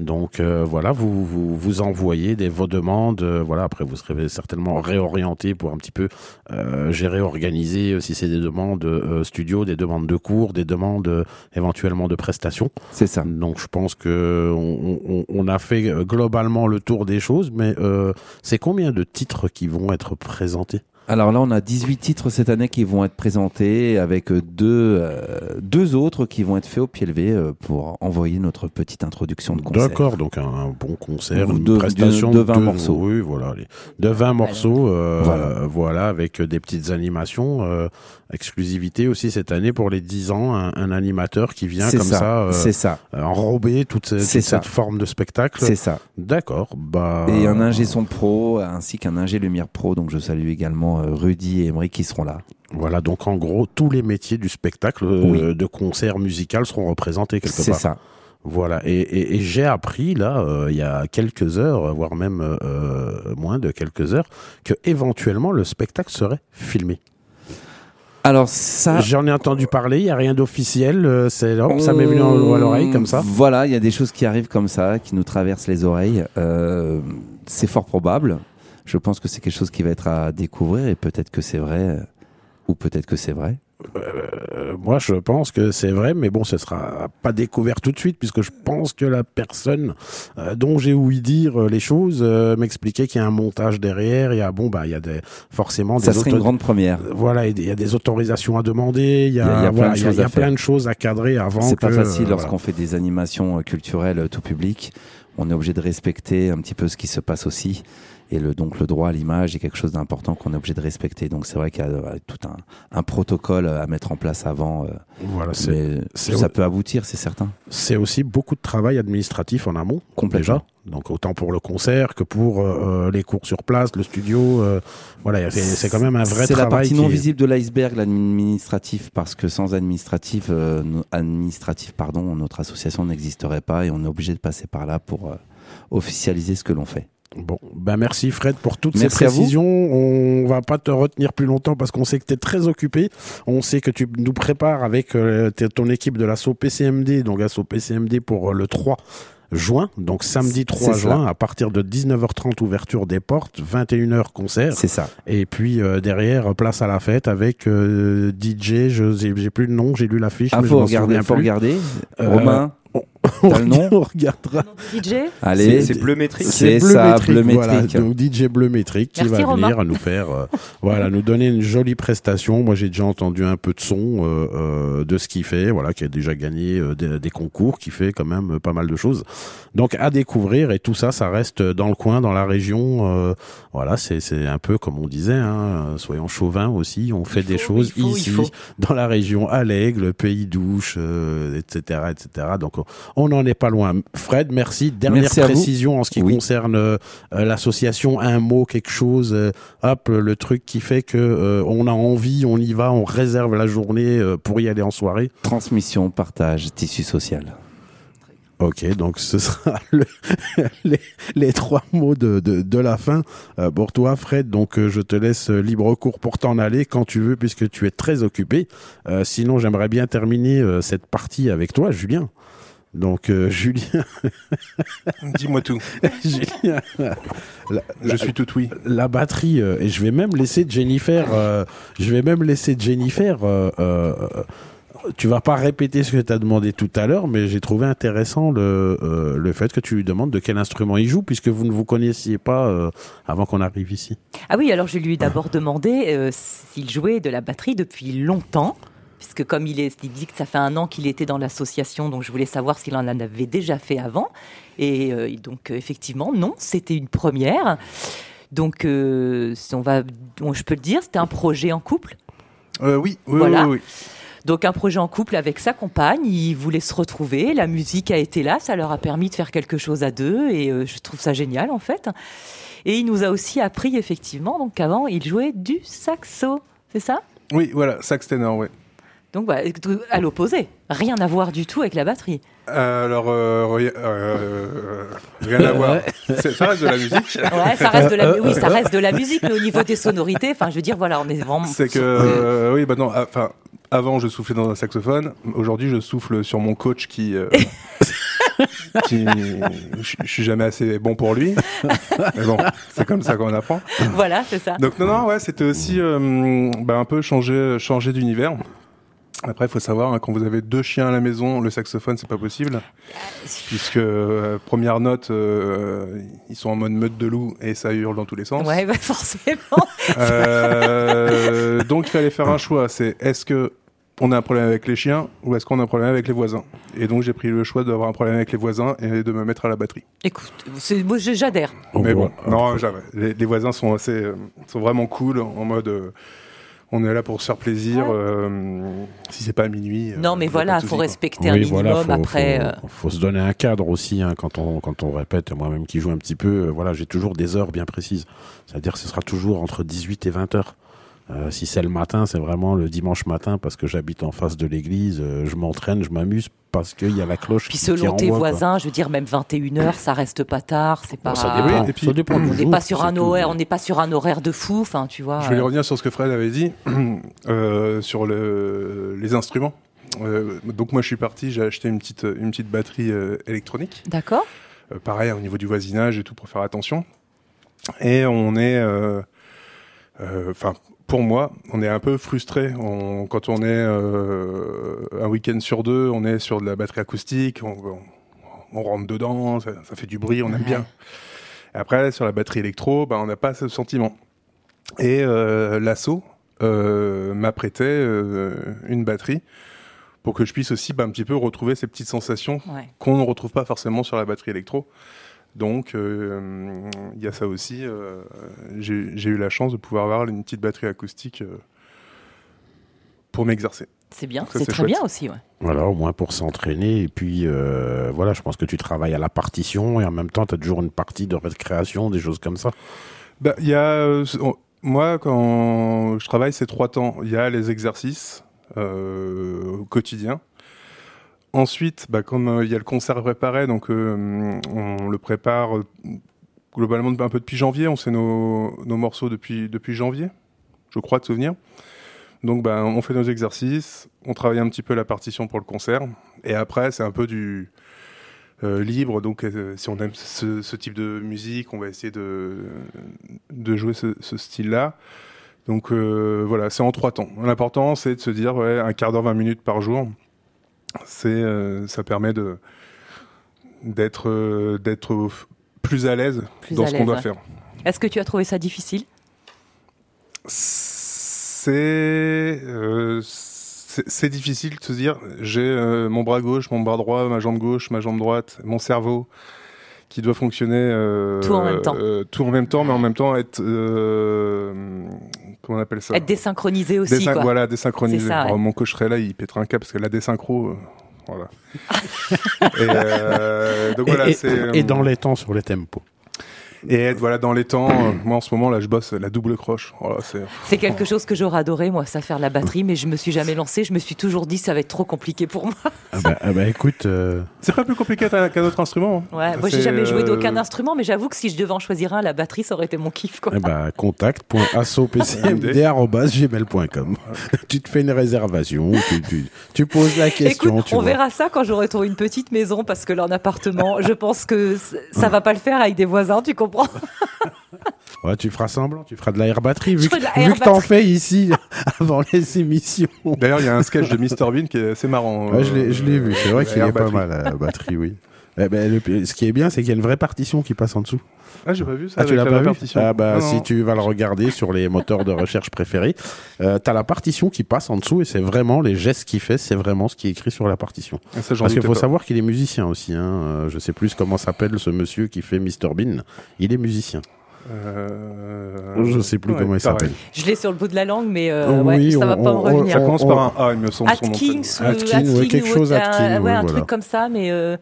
Donc euh, voilà, vous, vous vous envoyez des, vos demandes. euh, voilà, après vous serez certainement réorienté pour un petit peu euh, gérer, organiser euh, si c'est des demandes euh, studio, des demandes de cours, des demandes euh, éventuellement de prestations.
C'est ça.
Donc je pense que on, on- on a fait globalement le tour des choses, mais euh, c'est combien de titres qui vont être présentés?
Alors là, on a 18 titres cette année qui vont être présentés avec deux, euh, deux autres qui vont être faits au pied levé euh, pour envoyer notre petite introduction de concert.
D'accord, donc un, un bon concert,
Ou
une
de-
prestation
de- de 20
deux-
morceaux.
Oui, voilà, les- de 20 morceaux, euh,
Voilà.
voilà. avec des petites animations, euh, exclusivité aussi cette année pour les 10 ans, un, un animateur qui vient
C'est
comme
ça,
ça, euh,
c'est ça.
enrober toute, ce- toute
C'est ça.
cette forme de spectacle.
C'est ça.
D'accord, bah.
Et un ingé son pro ainsi qu'un ingé lumière pro. Donc je salue également euh, Rudy et Emery qui seront là.
Voilà, donc en gros, tous les métiers du spectacle, euh,
Oui.
de concert musical seront représentés quelque
C'est
part.
ça.
Voilà, et, et- et j'ai appris là, euh, il y a quelques heures, voire même euh, moins de quelques heures, que éventuellement le spectacle serait filmé.
Alors ça,
J'en ai entendu parler, il y a rien d'officiel, euh, c'est hop, ça m'est venu en- à l'oreille comme ça.
Voilà, il y a des choses qui arrivent comme ça, qui nous traversent les oreilles. Euh, c'est fort probable. Je pense que c'est quelque chose qui va être à découvrir et peut-être que c'est vrai euh, ou peut-être que c'est vrai.
Euh, moi, je pense que c'est vrai, mais bon, ce sera pas découvert tout de suite, puisque je pense que la personne euh, dont j'ai ouï dire euh, les choses euh, m'expliquait qu'il y a un montage derrière. Il y a bon, bah, il y a des forcément
Ça
des
serait une grande première.
Voilà, il y a des autorisations à demander. Il y a,
plein de
il y a-
choses
il y a
à faire.
plein de choses à cadrer avant.
C'est pas facile lorsqu'on fait des animations culturelles tout public. On est obligé de respecter un petit peu ce qui se passe aussi. Et le, donc le droit à l'image est quelque chose d'important qu'on est obligé de respecter. Donc c'est vrai qu'il y a euh, tout un, un protocole à mettre en place avant. euh,
Voilà,
mais ça peut aboutir, c'est certain.
C'est aussi beaucoup de travail administratif en amont,
Complètement.
déjà. Donc autant pour le concert que pour euh, euh, les cours sur place, le studio. euh, voilà, c'est- quand même un vrai
C'est la
travail.
partie non
est-
visible de l'iceberg, l'administratif, parce que sans administratif, euh, administratif, pardon, notre association n'existerait pas et on est obligé de passer par là pour euh, officialiser ce que l'on fait.
Bon, ben merci Fred pour toutes
Merci
ces précisions. On va pas te retenir plus longtemps parce qu'on sait que tu es très occupé. On sait que tu nous prépares avec euh, ton équipe de l'assaut PCMD, donc assaut PCMD pour euh, le 3 juin, donc samedi 3
C'est
juin à partir de 19h30 ouverture des portes, 21h concert.
C'est ça.
Et puis euh, derrière place à la fête avec euh, DJ, je j'ai plus le nom, j'ai lu l'affiche
Ah,
mais je
faut
m'en
regarder, faut
plus.
regarder.
Euh,
Romain,
on,
t'as le nom
on regardera.
DJ
allez.
C'est bleu métrique.
C'est
bleu
ça,
métrique,
bleu
voilà.
métrique.
donc DJ Bleu Métrique qui
Merci,
va
Romain.
venir nous faire, euh, voilà, nous donner une jolie prestation. Moi, j'ai déjà entendu un peu de son euh, euh, de ce qu'il fait, voilà, qui a déjà gagné euh, des, des concours, qui fait quand même euh, pas mal de choses. Donc à découvrir et tout ça, ça reste dans le coin, dans la région. euh, voilà, c'est c'est un peu comme on disait, hein, soyons chauvins aussi. On fait
Il
des
faut,
choses
faut,
ici, dans la région, à l'Aigle, Pays d'Ouche, euh, etc., etc. Donc on n'en est pas loin. Fred, merci. Dernière
Merci à vous.
précision en ce qui
Oui.
concerne euh, euh, l'association, un mot, quelque chose, euh, hop, le truc qui fait que euh, on a envie, on y va, on réserve la journée pour y aller en soirée.
Transmission, partage, tissu social.
Ok, donc ce sera le- les, les trois mots de, de, de la fin euh, pour toi, Fred. Donc euh, je te laisse libre cours pour t'en aller quand tu veux, puisque tu es très occupé. Euh, sinon, j'aimerais bien terminer cette partie avec toi, Julien. Donc euh, Julien,
Dis-moi tout.
Julien, la,
Je suis tout oui.
la batterie euh, et je vais même laisser Jennifer. euh, je vais même laisser Jennifer. euh, euh, tu vas pas répéter ce que tu as demandé tout à l'heure, mais j'ai trouvé intéressant le, euh, le fait que tu lui demandes de quel instrument il joue, puisque vous ne vous connaissiez pas euh, avant qu'on arrive ici.
Ah oui, alors je lui ai d'abord demandé euh, s'il jouait de la batterie depuis longtemps, puisque comme il, est, il dit que ça fait un an qu'il était dans l'association, donc je voulais savoir s'il en avait déjà fait avant. Et euh, donc euh, effectivement, non, c'était une première. Donc euh, on va, je peux le dire, c'était un projet en couple.
Euh, oui, oui,
Voilà.
oui, oui.
Donc un projet en couple avec sa compagne, ils voulaient se retrouver, la musique a été là, ça leur a permis de faire quelque chose à deux et je trouve ça génial en fait. Et il nous a aussi appris effectivement donc qu'avant il jouait du saxo, c'est ça?
Oui, voilà, sax ténor, ouais.
Donc bah, à l'opposé, rien à voir du tout avec la batterie.
Euh, alors, euh, euh, rien à voir. C'est- Ça reste de la musique?
Ouais, ça reste de la, oui, ça reste de la musique, mais au niveau des sonorités, enfin je veux dire voilà, on est vraiment.
C'est que, euh, oui, bah non, ah, enfin, avant je soufflais dans un saxophone, aujourd'hui je souffle sur mon coach qui. qui je suis jamais assez bon pour lui. Mais bon, c'est comme ça qu'on apprend.
Voilà, c'est ça.
Donc, non, non, ouais, c'était aussi euh, bah, un peu changer, changer d'univers. Après, il faut savoir, hein, quand vous avez deux chiens à la maison, le saxophone, c'est pas possible. Puisque, euh, première note, euh, ils sont en mode meute de loup et ça hurle dans tous les sens.
Ouais, bah, forcément.
Euh, donc il fallait faire un choix. C'est est-ce que on a un problème avec les chiens ou est-ce qu'on a un problème avec les voisins? Et donc j'ai pris le choix d'avoir un problème avec les voisins et de me mettre à la batterie.
Écoute, moi j'adhère.
Mais bon, non jamais. Les, les voisins sont assez, euh, sont vraiment cool en mode. euh, on est là pour se faire plaisir. euh, si c'est pas à minuit. euh,
Non, mais voilà,
de
faut
quoi.
respecter un minimum
faut,
après.
faut-
euh,
faut se donner un cadre aussi hein, quand on quand on répète. Moi-même qui joue un petit peu, voilà, j'ai toujours des heures bien précises. C'est-à-dire que ce sera toujours entre 18 et 20 heures. Euh, si c'est le matin, c'est vraiment le dimanche matin parce que j'habite en face de l'église. euh, je m'entraîne, je m'amuse parce qu'il y a la cloche
Puis
qui,
selon
qui
tes
envoie, quoi.
voisins, je veux dire, même 21h, ça reste pas tard, c'est pas.
Bon, ça dépend.
Et puis-
ça dépend du
on n'est pas sur un horaire, on n'est pas sur un horaire de fou, enfin, tu vois.
Je vais
euh,
revenir sur ce que Fred avait dit euh, sur le, les instruments. Euh, donc moi je suis parti, j'ai acheté une petite, une petite batterie euh, électronique.
D'accord.
Euh, pareil au niveau du voisinage et tout pour faire attention. Et on est, euh, euh, enfin, pour moi, on est un peu frustré on- quand on est euh, un week-end sur deux, on est sur de la batterie acoustique, on, on- on rentre dedans, ça, ça fait du bruit, on aime
Ouais.
bien. Après, sur la batterie électro, bah, on n'a pas ce sentiment. Et euh, l'assaut euh, m'a prêté euh, une batterie pour que je puisse aussi bah, un petit peu retrouver ces petites sensations
Ouais.
qu'on ne retrouve pas forcément sur la batterie électro. Donc, euh, il y a ça aussi. euh, J'ai eu la chance de pouvoir avoir une petite batterie acoustique euh, pour m'exercer.
C'est bien, c'est
c'est
très
chouette.
bien aussi. Ouais.
Voilà, au moins pour s'entraîner. Et puis, euh, voilà, je pense que tu travailles à la partition et en même temps, tu as toujours une partie de récréation, des choses comme ça.
Bah, il y a, euh, moi, quand je travaille ces trois temps, il y a les exercices euh, au quotidien. Ensuite, bah, comme euh, il y a le concert préparé, donc euh, on le prépare euh, globalement un peu depuis janvier. On sait nos, morceaux depuis, depuis janvier, je crois, de souvenir. Donc, bah, on fait nos exercices, on travaille un petit peu la partition pour le concert. Et après, c'est un peu du libre. Donc, si on aime ce, type de musique, on va essayer de, de jouer ce, style-là. Donc, voilà, c'est en trois temps. L'important, c'est de se dire un quart d'heure, 20 minutes par jour. C'est, euh, ça permet de d'être euh, d'être plus à l'aise dans
à
ce qu'on doit
ouais.
faire.
Est-ce que tu as trouvé ça difficile?
C'est euh, c'est c'est difficile de se dire j'ai euh, mon bras gauche, mon bras droit, ma jambe gauche, ma jambe droite, mon cerveau qui doit fonctionner euh,
Tout en même temps.
euh, tout en même temps, mais en même temps être euh, comment on appelle ça
Être désynchronisé aussi.
Désyn-
quoi.
Voilà, désynchronisé.
C'est ça, ouais.
Alors, mon coach serait là, il pèterait un câble parce que la désynchro, euh, voilà. et euh, donc
Et-
voilà,
et,
c'est euh,
et dans les temps, sur les tempos.
Et être voilà dans les temps. euh, moi en ce moment là, je bosse la double croche. Voilà, c'est
quelque chose que j'aurais adoré, moi, ça faire la batterie, mais je me suis jamais lancée. Je me suis toujours dit ça va être trop compliqué pour moi.
Ah bah, ah bah, écoute, euh,
c'est pas plus compliqué qu'un autre instrument. hein.
Ouais, moi, j'ai jamais joué d'aucun
euh,
instrument, mais j'avoue que si je devais en choisir un, la batterie, ça aurait été mon kiff. Quoi.
eh bah, contact.assopcmd.com. tu te fais une réservation, tu, tu, tu poses la question.
Écoute,
tu
on
vois.
verra ça quand j'aurai trouvé une petite maison, parce que là, en appartement, je pense que ça va pas le faire avec des voisins, tu comprends
Ouais, tu feras semblant, tu feras de l'air batterie, vu, que-
la
vu que t'en fais ici avant les émissions.
D'ailleurs, il y a un sketch de Mr Bean qui est assez marrant.
Ouais, je l'ai je l'ai
euh,
vu, c'est vrai
la
qu'il est pas mal la batterie, oui. Eh ben, le- ce qui est bien, c'est qu'il y a une vraie partition qui passe en dessous.
Ah, j'ai pas vu ça.
Ah, tu l'as
la
pas vu? Ah bah
Non,
si
non.
tu vas le regarder sur les moteurs de recherche préférés, euh, t'as la partition qui passe en dessous et c'est vraiment les gestes qu'il fait, c'est vraiment ce qui est écrit sur la partition.
Ah, ça,
Parce qu'il faut
pas.
savoir qu'il est musicien aussi. Hein. Euh, je sais plus comment s'appelle ce monsieur qui fait Mr Bean. Il est musicien.
Euh,
Je sais plus
ouais,
comment il s'appelle.
Je l'ai sur le bout de la langue, mais euh,
Oh,
ouais,
oui,
ça va
on-
pas me
on-
revenir.
Ça commence par un A, il me semble.
Atkins ou
Atkin, ouais, quelque chose
un-
oui,
un
voilà.
truc comme ça, mais euh,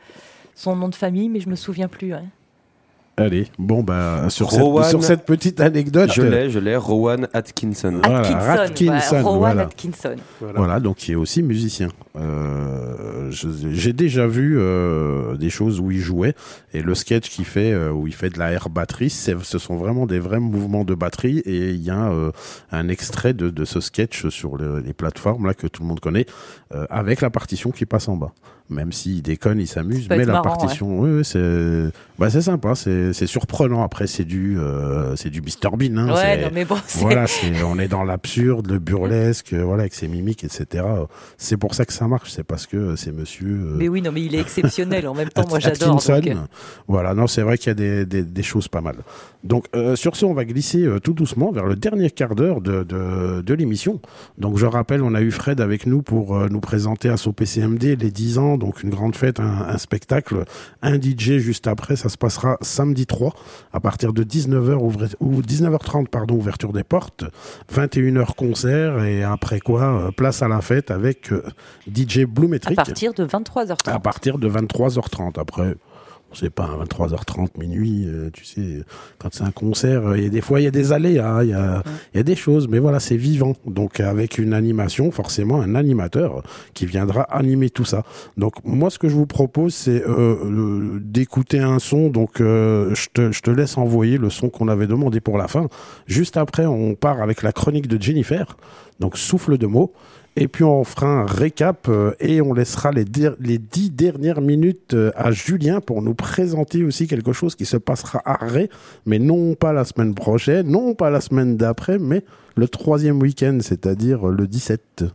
son nom de famille, mais je me souviens plus. ouais.
Allez, bon bah sur, cette,
Rowan-
sur cette petite anecdote.
Je
euh,
l'ai, je l'ai, Rowan Atkinson.
Voilà,
Atkinson, Rowan
voilà.
Atkinson.
Voilà.
Voilà, donc qui est aussi musicien. Euh, J'ai déjà vu euh, des choses où il jouait et le sketch qu'il fait euh, où il fait de la air batterie, ce sont vraiment des vrais mouvements de batterie et il y a euh, un extrait de, de ce sketch sur le- les plateformes là que tout le monde connaît euh, avec la partition qui passe en bas. Même s'il déconne, il s'amuse, mais la
marrant,
partition, oui, c'est bah, sympa, c'est surprenant. Après, c'est du euh, c'est du Mr Bean. Hein,
Ouais, non mais bon,
voilà, c'est, on est dans l'absurde, le burlesque, euh, voilà, avec ses mimiques, etc. C'est pour ça que ça marche, c'est parce que c'est monsieur. euh,
mais oui, non mais il est exceptionnel. En même temps, moi j'adore. Donc, euh,
Voilà, non, c'est vrai qu'il y a des, des, des choses pas mal. Donc, euh, sur ce, on va glisser tout doucement vers le dernier quart d'heure de, de, de l'émission. Donc, je rappelle, on a eu Fred avec nous pour nous présenter à son PCMD les 10 ans, donc une grande fête, un, un spectacle, un DJ juste après. Ça se passera samedi 3 à partir de 19h ou 19h30, pardon, ouverture des portes, 21h concert et après quoi, euh, place à la fête avec euh, DJ
à
Blumetric
partir de 23h30.
à partir de 23h30. Après, on sait pas, hein, 23h30, minuit, euh, tu sais, quand c'est un concert, euh, il y a des fois, il y a des aléas, il y a, il y a des choses, mais voilà, c'est vivant. Donc, avec une animation, forcément, un animateur qui viendra animer tout ça. Donc, moi, ce que je vous propose, c'est euh, d'écouter un son. Donc, euh, je, te, je te laisse envoyer le son qu'on avait demandé pour la fin. Juste après, on part avec la chronique de Jennifer. Donc, souffle de mots. Et puis on fera un récap euh, et on laissera les, dix dernières minutes euh, à Julien pour nous présenter aussi quelque chose qui se passera à Ré, mais non pas la semaine prochaine, non pas la semaine d'après, mais le troisième week-end, c'est-à-dire le 17.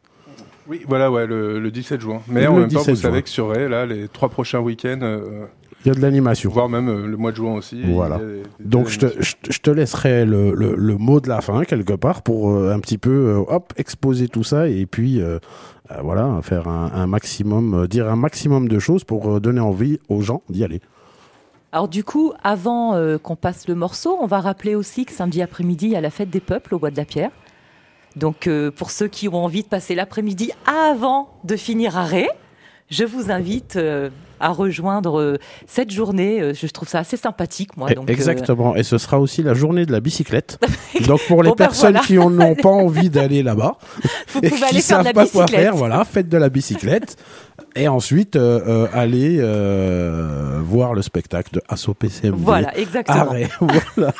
Oui, voilà, ouais, le, le 17 juin. Mais
Le
en même temps,
17
vous savez que sur Ray, là, les trois prochains week-ends, euh,
Il y a de l'animation.
voire même euh, le mois de juin aussi.
Voilà.
des- des
Donc je te, je, te- je te laisserai le, le, le mot de la fin quelque part pour euh, un petit peu euh, hop exposer tout ça et puis euh, euh, voilà faire un, un maximum euh, dire un maximum de choses pour euh, donner envie aux gens d'y aller.
Alors du coup, avant euh, qu'on passe le morceau, on va rappeler aussi que samedi après-midi, il y a la fête des peuples au Bois de la Pierre. Donc euh, pour ceux qui ont envie de passer l'après-midi avant de finir à Ré, je vous invite euh, à rejoindre euh, cette journée. Euh, Je trouve ça assez sympathique, moi.
Et-
Donc, euh,
Exactement. Et ce sera aussi la journée de la bicyclette. Donc pour les
Bon, ben,
personnes
voilà.
qui en ont pas envie d'aller là-bas
vous
et
pouvez
qui
aller faire de
savent
la
pas quoi faire, voilà, faites de la bicyclette et ensuite euh, euh, aller euh, voir le spectacle de Asso PCMD.
Voilà, exactement.
Arrêt, voilà.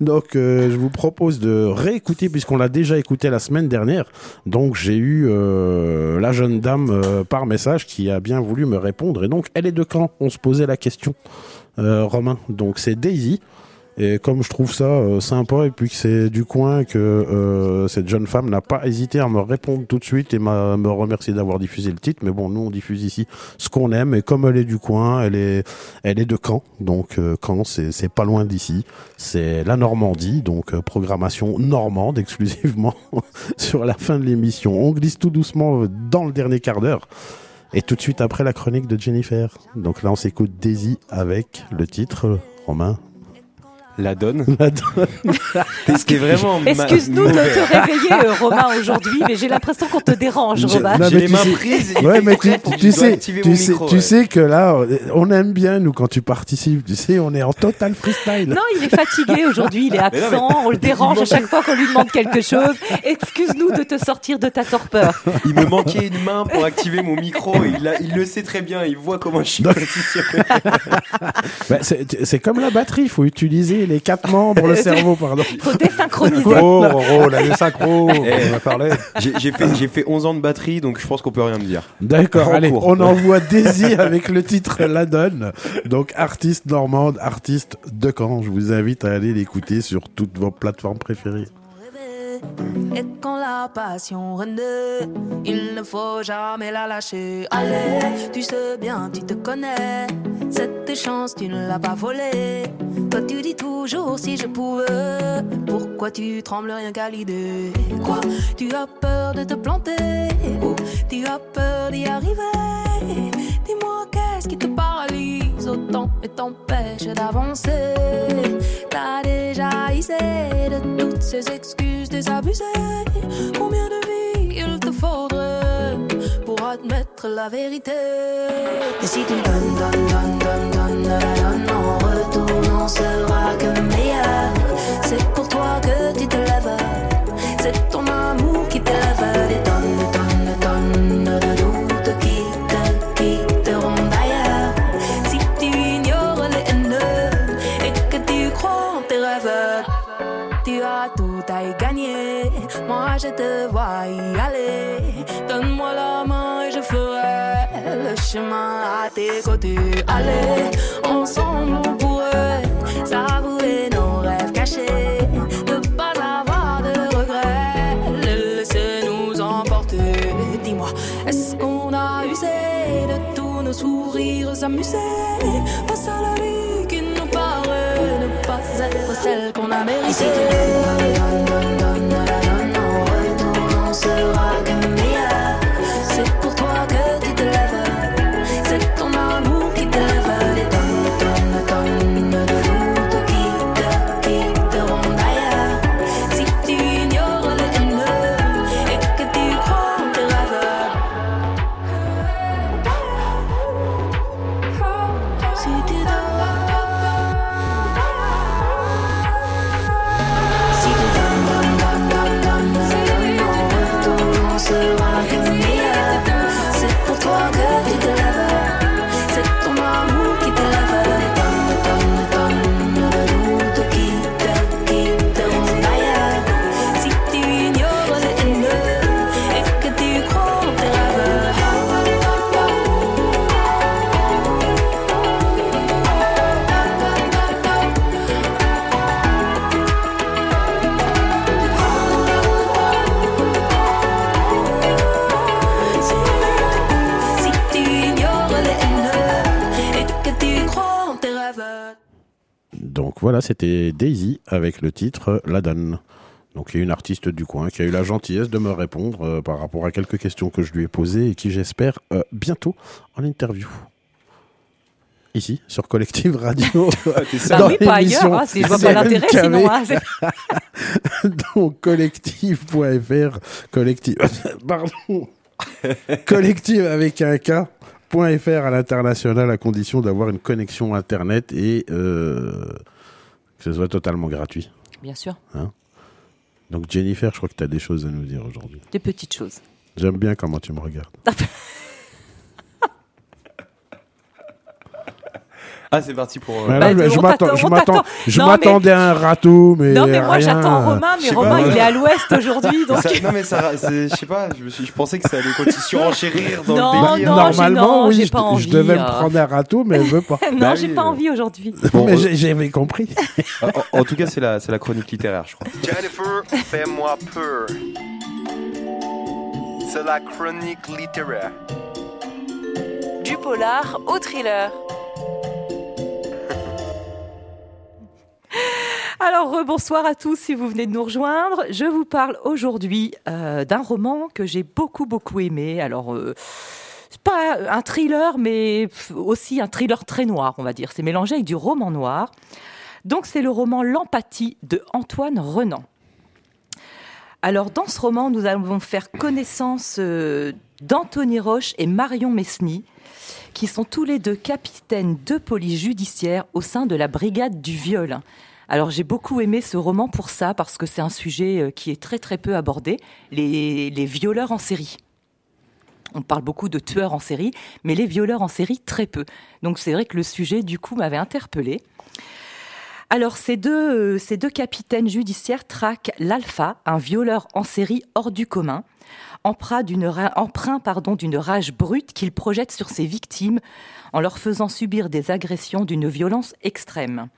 Donc euh, je vous propose de réécouter puisqu'on l'a déjà écouté la semaine dernière. Donc j'ai eu euh, la jeune dame euh, par message qui a bien voulu me répondre et donc elle est de quand? On se posait la question, euh, Romain. Donc c'est Daisy. Et comme je trouve ça euh, sympa et puis que c'est du coin que euh, cette jeune femme n'a pas hésité à me répondre tout de suite et m'a me remercier d'avoir diffusé le titre. Mais bon, nous on diffuse ici ce qu'on aime et comme elle est du coin, elle est elle est de Caen. Donc euh, Caen c'est c'est pas loin d'ici. C'est la Normandie, donc euh, programmation normande exclusivement sur la fin de l'émission. On glisse tout doucement euh, dans le dernier quart d'heure. Et tout de suite après la chronique de Jennifer. Donc là on s'écoute Daisy avec le titre euh, Romain.
La donne.
La donne.
Ce qui est vraiment
Excuse-nous de te réveiller, euh, Romain, aujourd'hui, mais j'ai l'impression qu'on te dérange, Romain.
J'ai les
tu
mains
sais-
prises.
Ouais, mais tu, tu sais, tu sais, tu que là, on aime bien nous quand tu participes. Tu sais, on est en total freestyle.
Non, il est fatigué aujourd'hui, il est
Mais non,
absent, on le dérange à chaque fois qu'on lui demande quelque chose. Excuse-nous de te sortir de ta torpeur.
Il me manquait une main pour activer mon micro. et Il, a- il le sait très bien. Il voit comment je suis.
Bah, c'est comme la batterie, il faut utiliser les quatre membres, le cerveau, pardon.
Faut désynchroniser.
Oh, oh, la synchro, on en a parlé.
J'ai j'ai fait, j'ai fait 11 ans de batterie, donc je pense qu'on peut rien me dire.
D'accord,
En
allez,
cours.
on envoie Daisy avec le titre La Donne. Donc, artiste normande, artiste de Caen. Je vous invite à aller l'écouter sur toutes vos plateformes préférées.
Et quand la passion renaît, il ne faut jamais la lâcher. Allez, tu sais bien, tu te connais. Cette chance, tu ne l'as pas volée. Toi, tu dis toujours si je pouvais. Pourquoi tu trembles rien qu'à l'idée? Quoi? Tu as peur de te planter Ou tu as peur d'y arriver? Dis-moi, qu'est-ce qui te paralyse autant et t'empêche d'avancer? T'as déjà essayé de toutes ces excuses désabusées. Combien de vies il te faudrait pour admettre la vérité? Et si tu donnes, donnes, donnes, donnes, donnes, donnes En retour n'en sera que meilleur. C'est pour toi que tu te lèves. C'est ton amour qui t'élève Des tonnes, Je te vois y aller. Donne-moi la main et je ferai le chemin à tes côtés. Allez, ensemble,
c'était Daisy avec le titre La Donne. Donc il y a une artiste du coin qui a eu la gentillesse de me répondre euh, par rapport à quelques questions que je lui ai posées et qui j'espère euh, bientôt en interview. Ici, sur Collective Radio.
Bah
Dans
oui, pas ailleurs, hein, si je vois pas l'intérêt, sinon. hein,
Donc collective.fr, collective, pardon, collective avec un K. .fr à l'international à condition d'avoir une connexion internet et euh, que ce soit totalement gratuit.
Bien sûr,
Hein Donc Jennifer, je crois que tu as des choses à nous dire aujourd'hui.
des petites choses.
J'aime bien comment tu me regardes.
Ah, c'est parti pour. euh,
Bah,
je m'attends- je je
mais-
m'attendais à un râteau, mais
non, mais moi
rien.
j'attends Romain, mais
Je
Romain
pas.
il est à l'ouest aujourd'hui, donc.
ça- non mais ça, je sais pas, je, me suis- je pensais que ça allait continuer surenchérir dans
Non,
le délire.
non,
Normalement,
non,
oui,
j'ai
je,
pas
je
envie,
devais me
euh.
prendre un râteau, mais elle veut pas.
non,
Bah
j'ai
oui,
pas
euh.
envie aujourd'hui.
Bon,
mais
euh,
j'ai- j'avais compris.
en, en tout cas, c'est la, c'est la chronique littéraire, je crois.
Jennifer, fais-moi peur. C'est la chronique littéraire.
Du polar au thriller.
Alors, bonsoir à tous si vous venez de nous rejoindre. Je vous parle aujourd'hui euh, d'un roman que j'ai beaucoup, beaucoup aimé. Alors, euh, c'est pas un thriller, mais aussi un thriller très noir, on va dire. C'est mélangé avec du roman noir. Donc, c'est le roman L'empathie de Antoine Renan. Alors, dans ce roman, nous allons faire connaissance euh, d'Anthony Roche et Marion Mesny, qui sont tous les deux capitaines de police judiciaire au sein de la brigade du viol. Alors j'ai beaucoup aimé ce roman pour ça, parce que c'est un sujet euh, qui est très très peu abordé, les, violeurs en série. On parle beaucoup de tueurs en série, mais les violeurs en série, très peu. Donc c'est vrai que le sujet, du coup, m'avait interpellé. Alors ces deux, euh, ces deux capitaines judiciaires traquent l'Alpha, un violeur en série hors du commun, emprunt d'une rage brute qu'il projette sur ses victimes en leur faisant subir des agressions d'une violence extrême.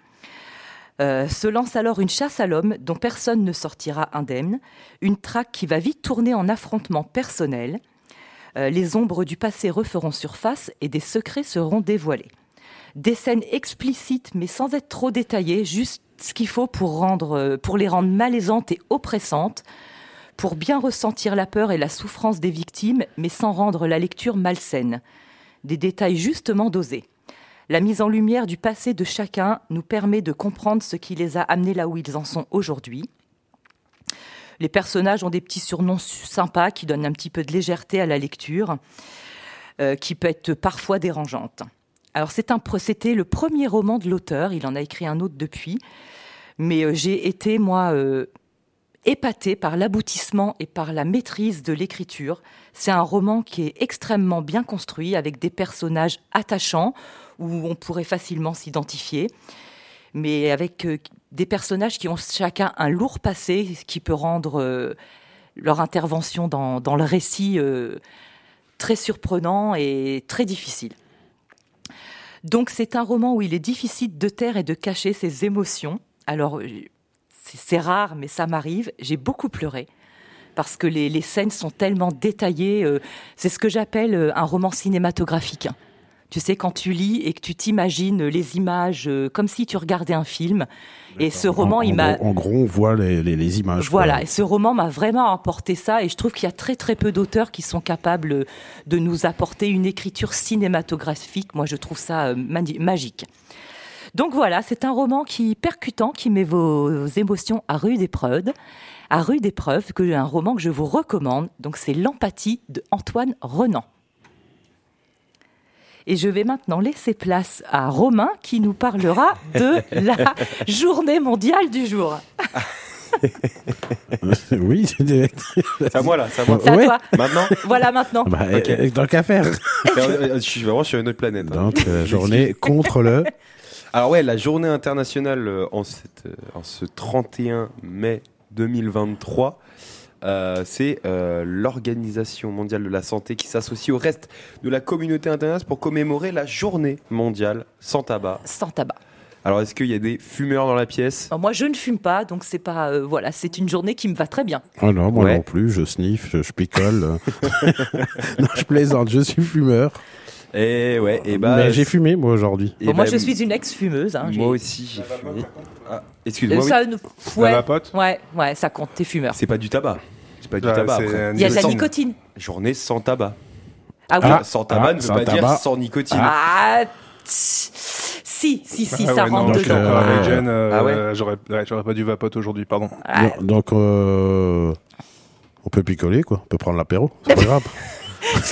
Euh, se lance alors une chasse à l'homme dont personne ne sortira indemne, une traque qui va vite tourner en affrontement personnel. Euh, les ombres du passé referont surface et des secrets seront dévoilés. Des scènes explicites mais sans être trop détaillées, juste ce qu'il faut pour, euh, pour les rendre malaisantes et oppressantes, pour bien ressentir la peur et la souffrance des victimes mais sans rendre la lecture malsaine. Des détails justement dosés. La mise en lumière du passé de chacun nous permet de comprendre ce qui les a amenés là où ils en sont aujourd'hui. Les personnages ont des petits surnoms su- sympas qui donnent un petit peu de légèreté à la lecture, euh, qui peut être parfois dérangeante. Alors c'était le premier roman de l'auteur, il en a écrit un autre depuis, mais euh, j'ai été moi euh, épatée par l'aboutissement et par la maîtrise de l'écriture. C'est un roman qui est extrêmement bien construit avec des personnages attachants où on pourrait facilement s'identifier, mais avec euh, des personnages qui ont chacun un lourd passé qui peut rendre euh, leur intervention dans, le récit euh, très surprenant et très difficile. Donc c'est un roman où il est difficile de taire et de cacher ses émotions. Alors c'est rare, mais ça m'arrive. J'ai beaucoup pleuré parce que les, les scènes sont tellement détaillées. euh, c'est ce que j'appelle euh, un roman cinématographique. Tu sais, quand tu lis et que tu t'imagines les images euh, comme si tu regardais un film. Et ce roman,
en,
il m'a.
En gros, on voit les, les, les images. quoi.
Voilà, et ce roman m'a vraiment apporté ça, et je trouve qu'il y a très très peu d'auteurs qui sont capables de nous apporter une écriture cinématographique. Moi, je trouve ça magique. Donc voilà, c'est un roman qui percutant, qui met vos émotions à rude épreuve, à rude épreuve, que un roman que je vous recommande. Donc c'est l'empathie de Antoine Renan. Et je vais maintenant laisser place à Romain qui nous parlera de la journée mondiale du jour.
oui,
C'est à moi là, c'est à moi.
C'est à
Ouais.
toi.
Maintenant
Voilà maintenant.
Bah,
Ok.
euh, Tant qu'à faire.
Je suis vraiment sur une autre planète. hein.
Donc, euh, journée contre le.
Alors ouais, la journée internationale euh, en, cette, euh, en ce 31 mai 2023, euh, c'est euh, l'Organisation mondiale de la santé qui s'associe au reste de la communauté internationale pour commémorer la journée mondiale sans tabac.
Sans tabac.
Alors est-ce qu'il y a des fumeurs dans la pièce?
Alors, moi, je ne fume pas, donc c'est pas euh, voilà, c'est une journée qui me va très bien.
Oh non, moi
Ouais.
non plus, je sniffe, je, je picole. non, je plaisante, je suis fumeur.
Et ouais, et bah.
Mais j'ai fumé moi aujourd'hui.
et
Bon, moi,
bah,
je suis une ex-fumeuse. Hein,
Moi aussi, j'ai fumé. Ah,
Euh,
excuse-moi. oui.
ça, nous-
La
ouais,
vapote
ouais, ouais, ça compte, t'es fumeur.
C'est pas du tabac. C'est pas du
Ah,
tabac. après.
Il y a de la
Sans-
nicotine.
Journée sans tabac.
Ah oui.
Ah,
sans tabac
ah,
ne veut
sans
pas
tabac.
dire sans nicotine.
Ah, si, si, si,
Ah
ça
ouais,
rentre dedans.
euh,
Ah ouais
j'aurais ouais, j'aurais pas dû vapote aujourd'hui, pardon.
Ah,
Donc, donc, euh, on peut picoler quoi. On peut prendre l'apéro. C'est pas grave.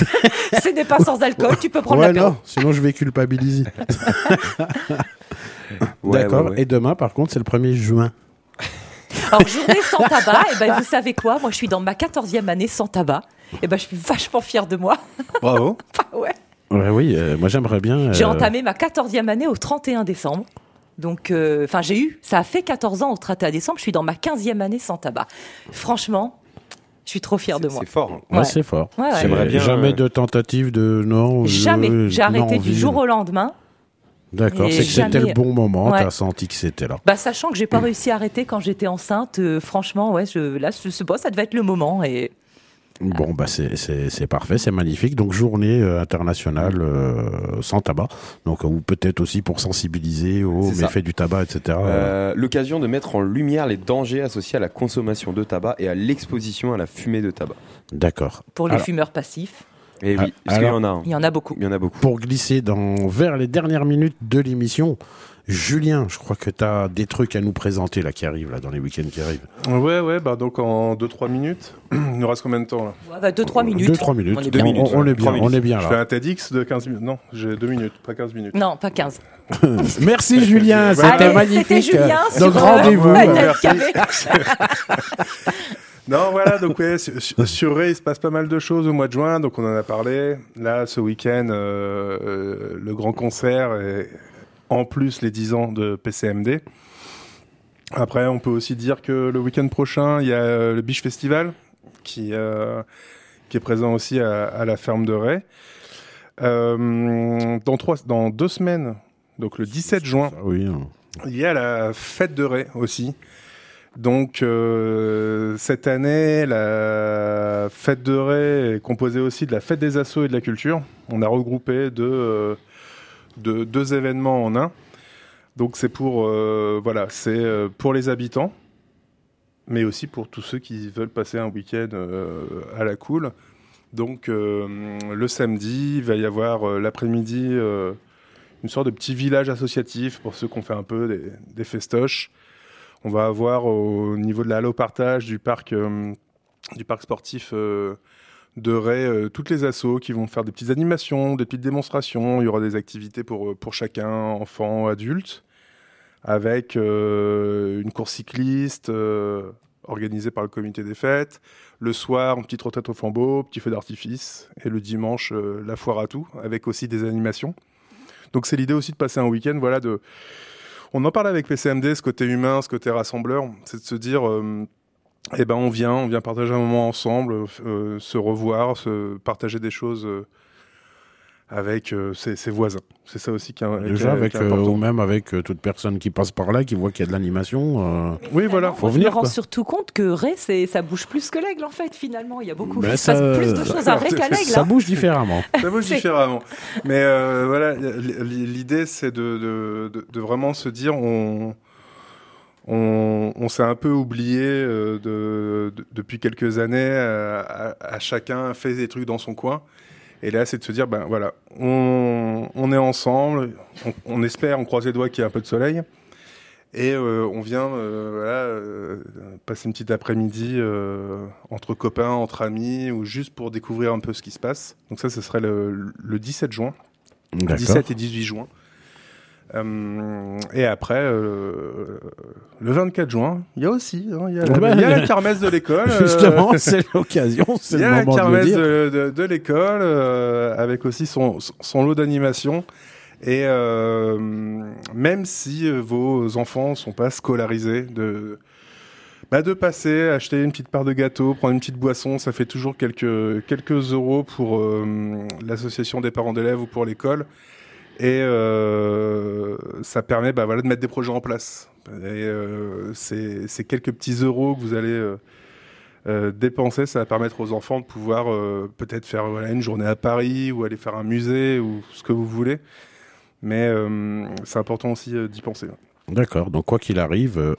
Ce n'est pas sans alcool, tu peux prendre
ouais
l'apéro.
non. Sinon je vais culpabiliser.
Ouais,
D'accord.
ouais, ouais.
Et demain par contre c'est le 1er juin.
Alors, journée sans tabac, et ben, vous savez quoi? Moi, je suis dans ma 14e année sans tabac. Et ben, je suis vachement fière de moi.
Bravo.
Ouais.
Ouais, oui. euh, moi j'aimerais bien.
J'ai
euh,
entamé ma 14e année au 31 décembre. Donc, euh, enfin, j'ai eu, ça a fait 14 ans au 31 décembre. Je suis dans ma 15e année sans tabac. Franchement, je suis trop fière de moi.
C'est fort. hein.
Ouais,
Ouais.
c'est fort.
Ouais, ouais.
C'est
J'aimerais bien,
Jamais
euh,
de tentative de non. je-
Jamais. J'ai arrêté
non,
du jour au lendemain.
D'accord. C'est que c'était le bon moment.
Ouais.
T'as senti que c'était là.
Bah, sachant que j'ai pas réussi à arrêter quand j'étais enceinte, euh, franchement, ouais, je, là, je sais pas, ça devait être le moment. Et
Bon, bah c'est parfait, c'est magnifique. Donc journée euh, internationale euh, sans tabac. Donc ou peut-être aussi pour sensibiliser aux méfaits du tabac, etc.
Euh, L'occasion de mettre en lumière les dangers associés à la consommation de tabac et à l'exposition à la fumée de tabac.
D'accord.
pour les
Alors-
fumeurs passifs,
Et
Ah,
oui, parce qu'il y
alors-
en a. un.
il y en a beaucoup.
Il y en a beaucoup.
Pour glisser dans vers les dernières minutes de l'émission, Julien, je crois que tu as des trucs à nous présenter là qui arrivent là dans les week-ends qui arrivent.
Ouais, ouais, bah donc en 2-3 minutes. Il nous reste combien de temps là?
Ouais, bah, minutes.
Deux trois minutes.
On est bien.
On- on, est bien, on est bien
Je fais
là.
un TEDx de 15 minutes. Non, j'ai 2 minutes, pas 15 minutes.
Non, pas 15.
Merci Julien, c'était magnifique.
C'était Julien
Donc rendez-vous.
Non, voilà, donc ouais, sur Ray, il se passe pas mal de choses au mois de juin, donc on en a parlé. Là, ce week-end, euh, euh, le grand concert et en plus les 10 ans de PCMD. Après, on peut aussi dire que le week-end prochain, il y a euh, le Beach Festival qui, euh, qui est présent aussi à, à la ferme de Ray. Euh, dans, trois, dans deux semaines, donc le 17 juin,
Oui. hein.
il y a la fête de Ray aussi. Donc euh, cette année, la fête de Ray est composée aussi de la fête des assos et de la culture. On a regroupé deux, euh, deux, événements en un. Donc c'est pour euh, voilà, c'est euh, pour les habitants, mais aussi pour tous ceux qui veulent passer un week-end euh, à la cool. Donc le samedi, il va y avoir l'après-midi une sorte de petit village associatif pour ceux qui ont fait un peu des, festoches. On va avoir au niveau de la halle au partage du parc, du parc sportif de Ray euh, toutes les assos qui vont faire des petites animations, des petites démonstrations. Il y aura des activités pour, pour chacun, enfants, adultes, avec euh, une course cycliste euh, organisée par le comité des fêtes. Le soir, une petite retraite au flambeau, petit feu d'artifice. Et le dimanche, euh, la foire à tout, avec aussi des animations. Donc c'est l'idée aussi de passer un week-end, voilà, de... On en parle avec PCMD, ce côté humain, ce côté rassembleur, c'est de se dire, euh, eh ben on vient, on vient partager un moment ensemble, euh, se revoir, se partager des choses euh, avec euh, ses, ses voisins. C'est ça aussi qui est,
Déjà avec
qui est
euh,
important.
ou même avec euh, toute personne qui passe par là, qui voit qu'il y a de l'animation. euh,
Oui, voilà.
Faut venir,
me rends
quoi.
surtout compte que Ray, c'est- ça bouge plus que l'aigle en fait. Finalement, il y a beaucoup
Ben,
se passe
ça-
plus de choses à Ray qu'à l'aigle.
Ça
hein.
bouge différemment.
Ça bouge différemment. Mais euh, voilà, l'idée c'est de, de, de, de vraiment se dire on, on, on s'est un peu oublié euh, de, de- depuis quelques années, euh, à, à chacun fait des trucs dans son coin. Et là, c'est de se dire, ben voilà, on, on est ensemble, on, on espère, on croise les doigts qu'il y ait un peu de soleil. Et euh, on vient voilà, passer une petite après-midi entre copains, entre amis, ou juste pour découvrir un peu ce qui se passe. Donc ça, ce serait le, le 17 juin,
D'accord.
17 et 18 juin. Euh, et après, euh, le 24 juin, il y a aussi, hein, il y a, il y
il
la
a-
kermesse de l'école. euh,
Justement, c'est l'occasion, c'est
il y
le
a la
moment de le
kermesse
dire.
de, de- de l'école euh, avec aussi son, son lot d'animation. Et euh, même si euh, vos enfants sont pas scolarisés, de, bah de passer, acheter une petite part de gâteau, prendre une petite boisson, ça fait toujours quelques, quelques euros pour euh, l'association des parents d'élèves ou pour l'école. Et euh, ça permet bah, voilà, de mettre des projets en place. Et euh, c'est quelques petits euros que vous allez euh, euh, dépenser, ça va permettre aux enfants de pouvoir peut-être faire voilà, une journée à Paris ou aller faire un musée ou ce que vous voulez. Mais c'est important aussi d'y penser.
D'accord. Donc quoi qu'il arrive,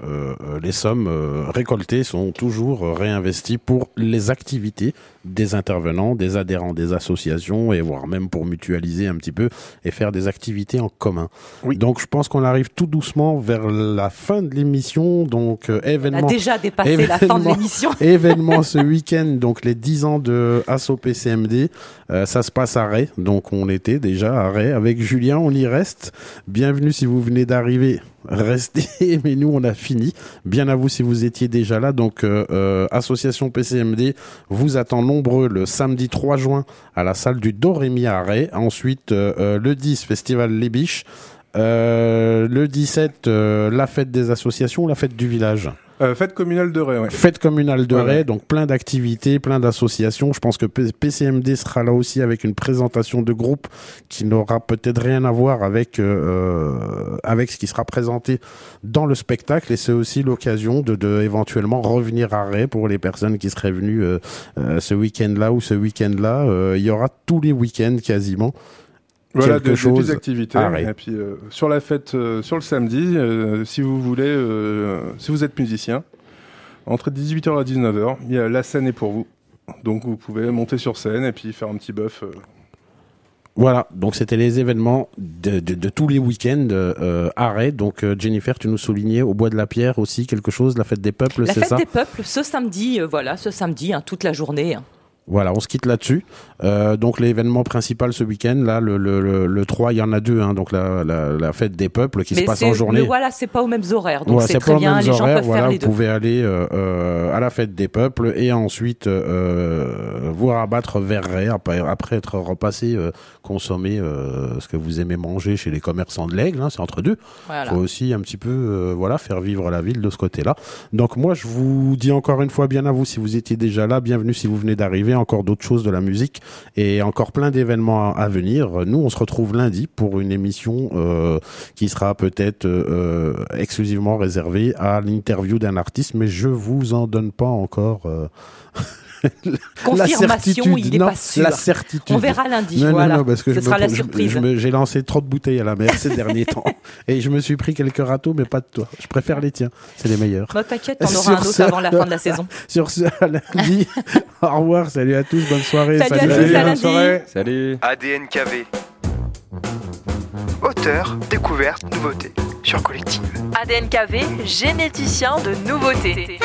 les sommes récoltées sont toujours réinvesties pour les activités des intervenants, des adhérents des associations et voire même pour mutualiser un petit peu et faire des activités en commun. Donc je pense qu'on arrive tout doucement vers la fin de l'émission. Donc euh,
On a
événement.
déjà dépassé la fin de
événement-
l'émission.
événement ce week-end, donc les 10 ans de Asso PCMD. Euh, ça se passe à Ray, donc on était déjà à Ray avec Julien, on y reste. Bienvenue si vous venez d'arriver, restez, mais nous on a fini. Bien à vous si vous étiez déjà là. Donc euh, euh, Association PCMD vous attend le samedi 3 juin à la salle du Dorémy à. Ensuite euh, euh, le 10, Festival Les Biches. Euh, le 17, euh, la fête des associations, la fête du village.
Euh, fête communale de Ray, ouais.
Fête communale de Ray,
ouais.
donc plein d'activités, plein d'associations. Je pense que PCMD sera là aussi avec une présentation de groupe qui n'aura peut-être rien à voir avec euh, avec ce qui sera présenté dans le spectacle. Et c'est aussi l'occasion de, de éventuellement revenir à Ray pour les personnes qui seraient venues euh, euh, ce week-end-là ou ce week-end-là. Euh, il y aura tous les week-ends quasiment.
Voilà,
quelque
de, des
chose
petites activités.
Ray.
Et puis euh, sur la fête, euh, sur le samedi, euh, si vous voulez, euh, si vous êtes musicien, entre 18h et 19h, il y a la scène est pour vous. Donc vous pouvez monter sur scène et puis faire un petit buff. euh.
Voilà, donc c'était les événements de, de, de tous les week-ends euh, Ray. Donc euh, Jennifer, tu nous soulignais au Bois de la Pierre aussi quelque chose, la fête des peuples,
La
c'est
fête
ça?
des peuples, ce samedi, euh, voilà, ce samedi, hein, toute la journée. hein.
Voilà, on se quitte là-dessus. Euh, donc l'événement principal ce week-end, là, le, le, le, le 3, il y en a deux, hein, donc la, la, la fête des peuples qui se passe en journée.
Mais voilà, c'est pas aux mêmes horaires, donc c'est très bien, les gens
horaires,
peuvent
voilà,
faire les
vous
deux.
pouvez aller euh, euh, à la fête des peuples et ensuite euh, vous rabattre vers Ray après, après être repassé consommer ce que vous aimez manger chez les commerçants de l'aigle, hein, c'est entre deux.
Voilà.
faut aussi un petit peu voilà faire vivre la ville de ce côté-là. Donc moi je vous dis encore une fois bien à vous si vous étiez déjà là, bienvenue si vous venez d'arriver, encore d'autres choses de la musique et encore plein d'événements à, venir. Nous on se retrouve lundi pour une émission euh, qui sera peut-être euh, exclusivement réservée à l'interview d'un artiste, mais je vous en donne pas encore. la
Confirmation,
certitude.
il est
Non,
pas sûr.
La certitude.
On verra lundi,
Non,
voilà.
Non, non, parce que
Ce
je
sera
me-
la surprise.
J'ai lancé trop de bouteilles à la mer ces derniers temps. Et je me suis pris quelques râteaux, mais pas de toi. Je préfère les tiens. C'est les meilleurs.
Bah, T'inquiète, t'en auras
Sur
un autre
ce-
avant la fin de la saison.
Sur ce, à lundi. Au revoir. Salut à tous. Bonne soirée.
Salut à tous, à
bonne
lundi.
soirée.
Salut.
ADNKV. Auteur, découverte, nouveauté. Sur Collective.
ADNKV, généticien de nouveautés.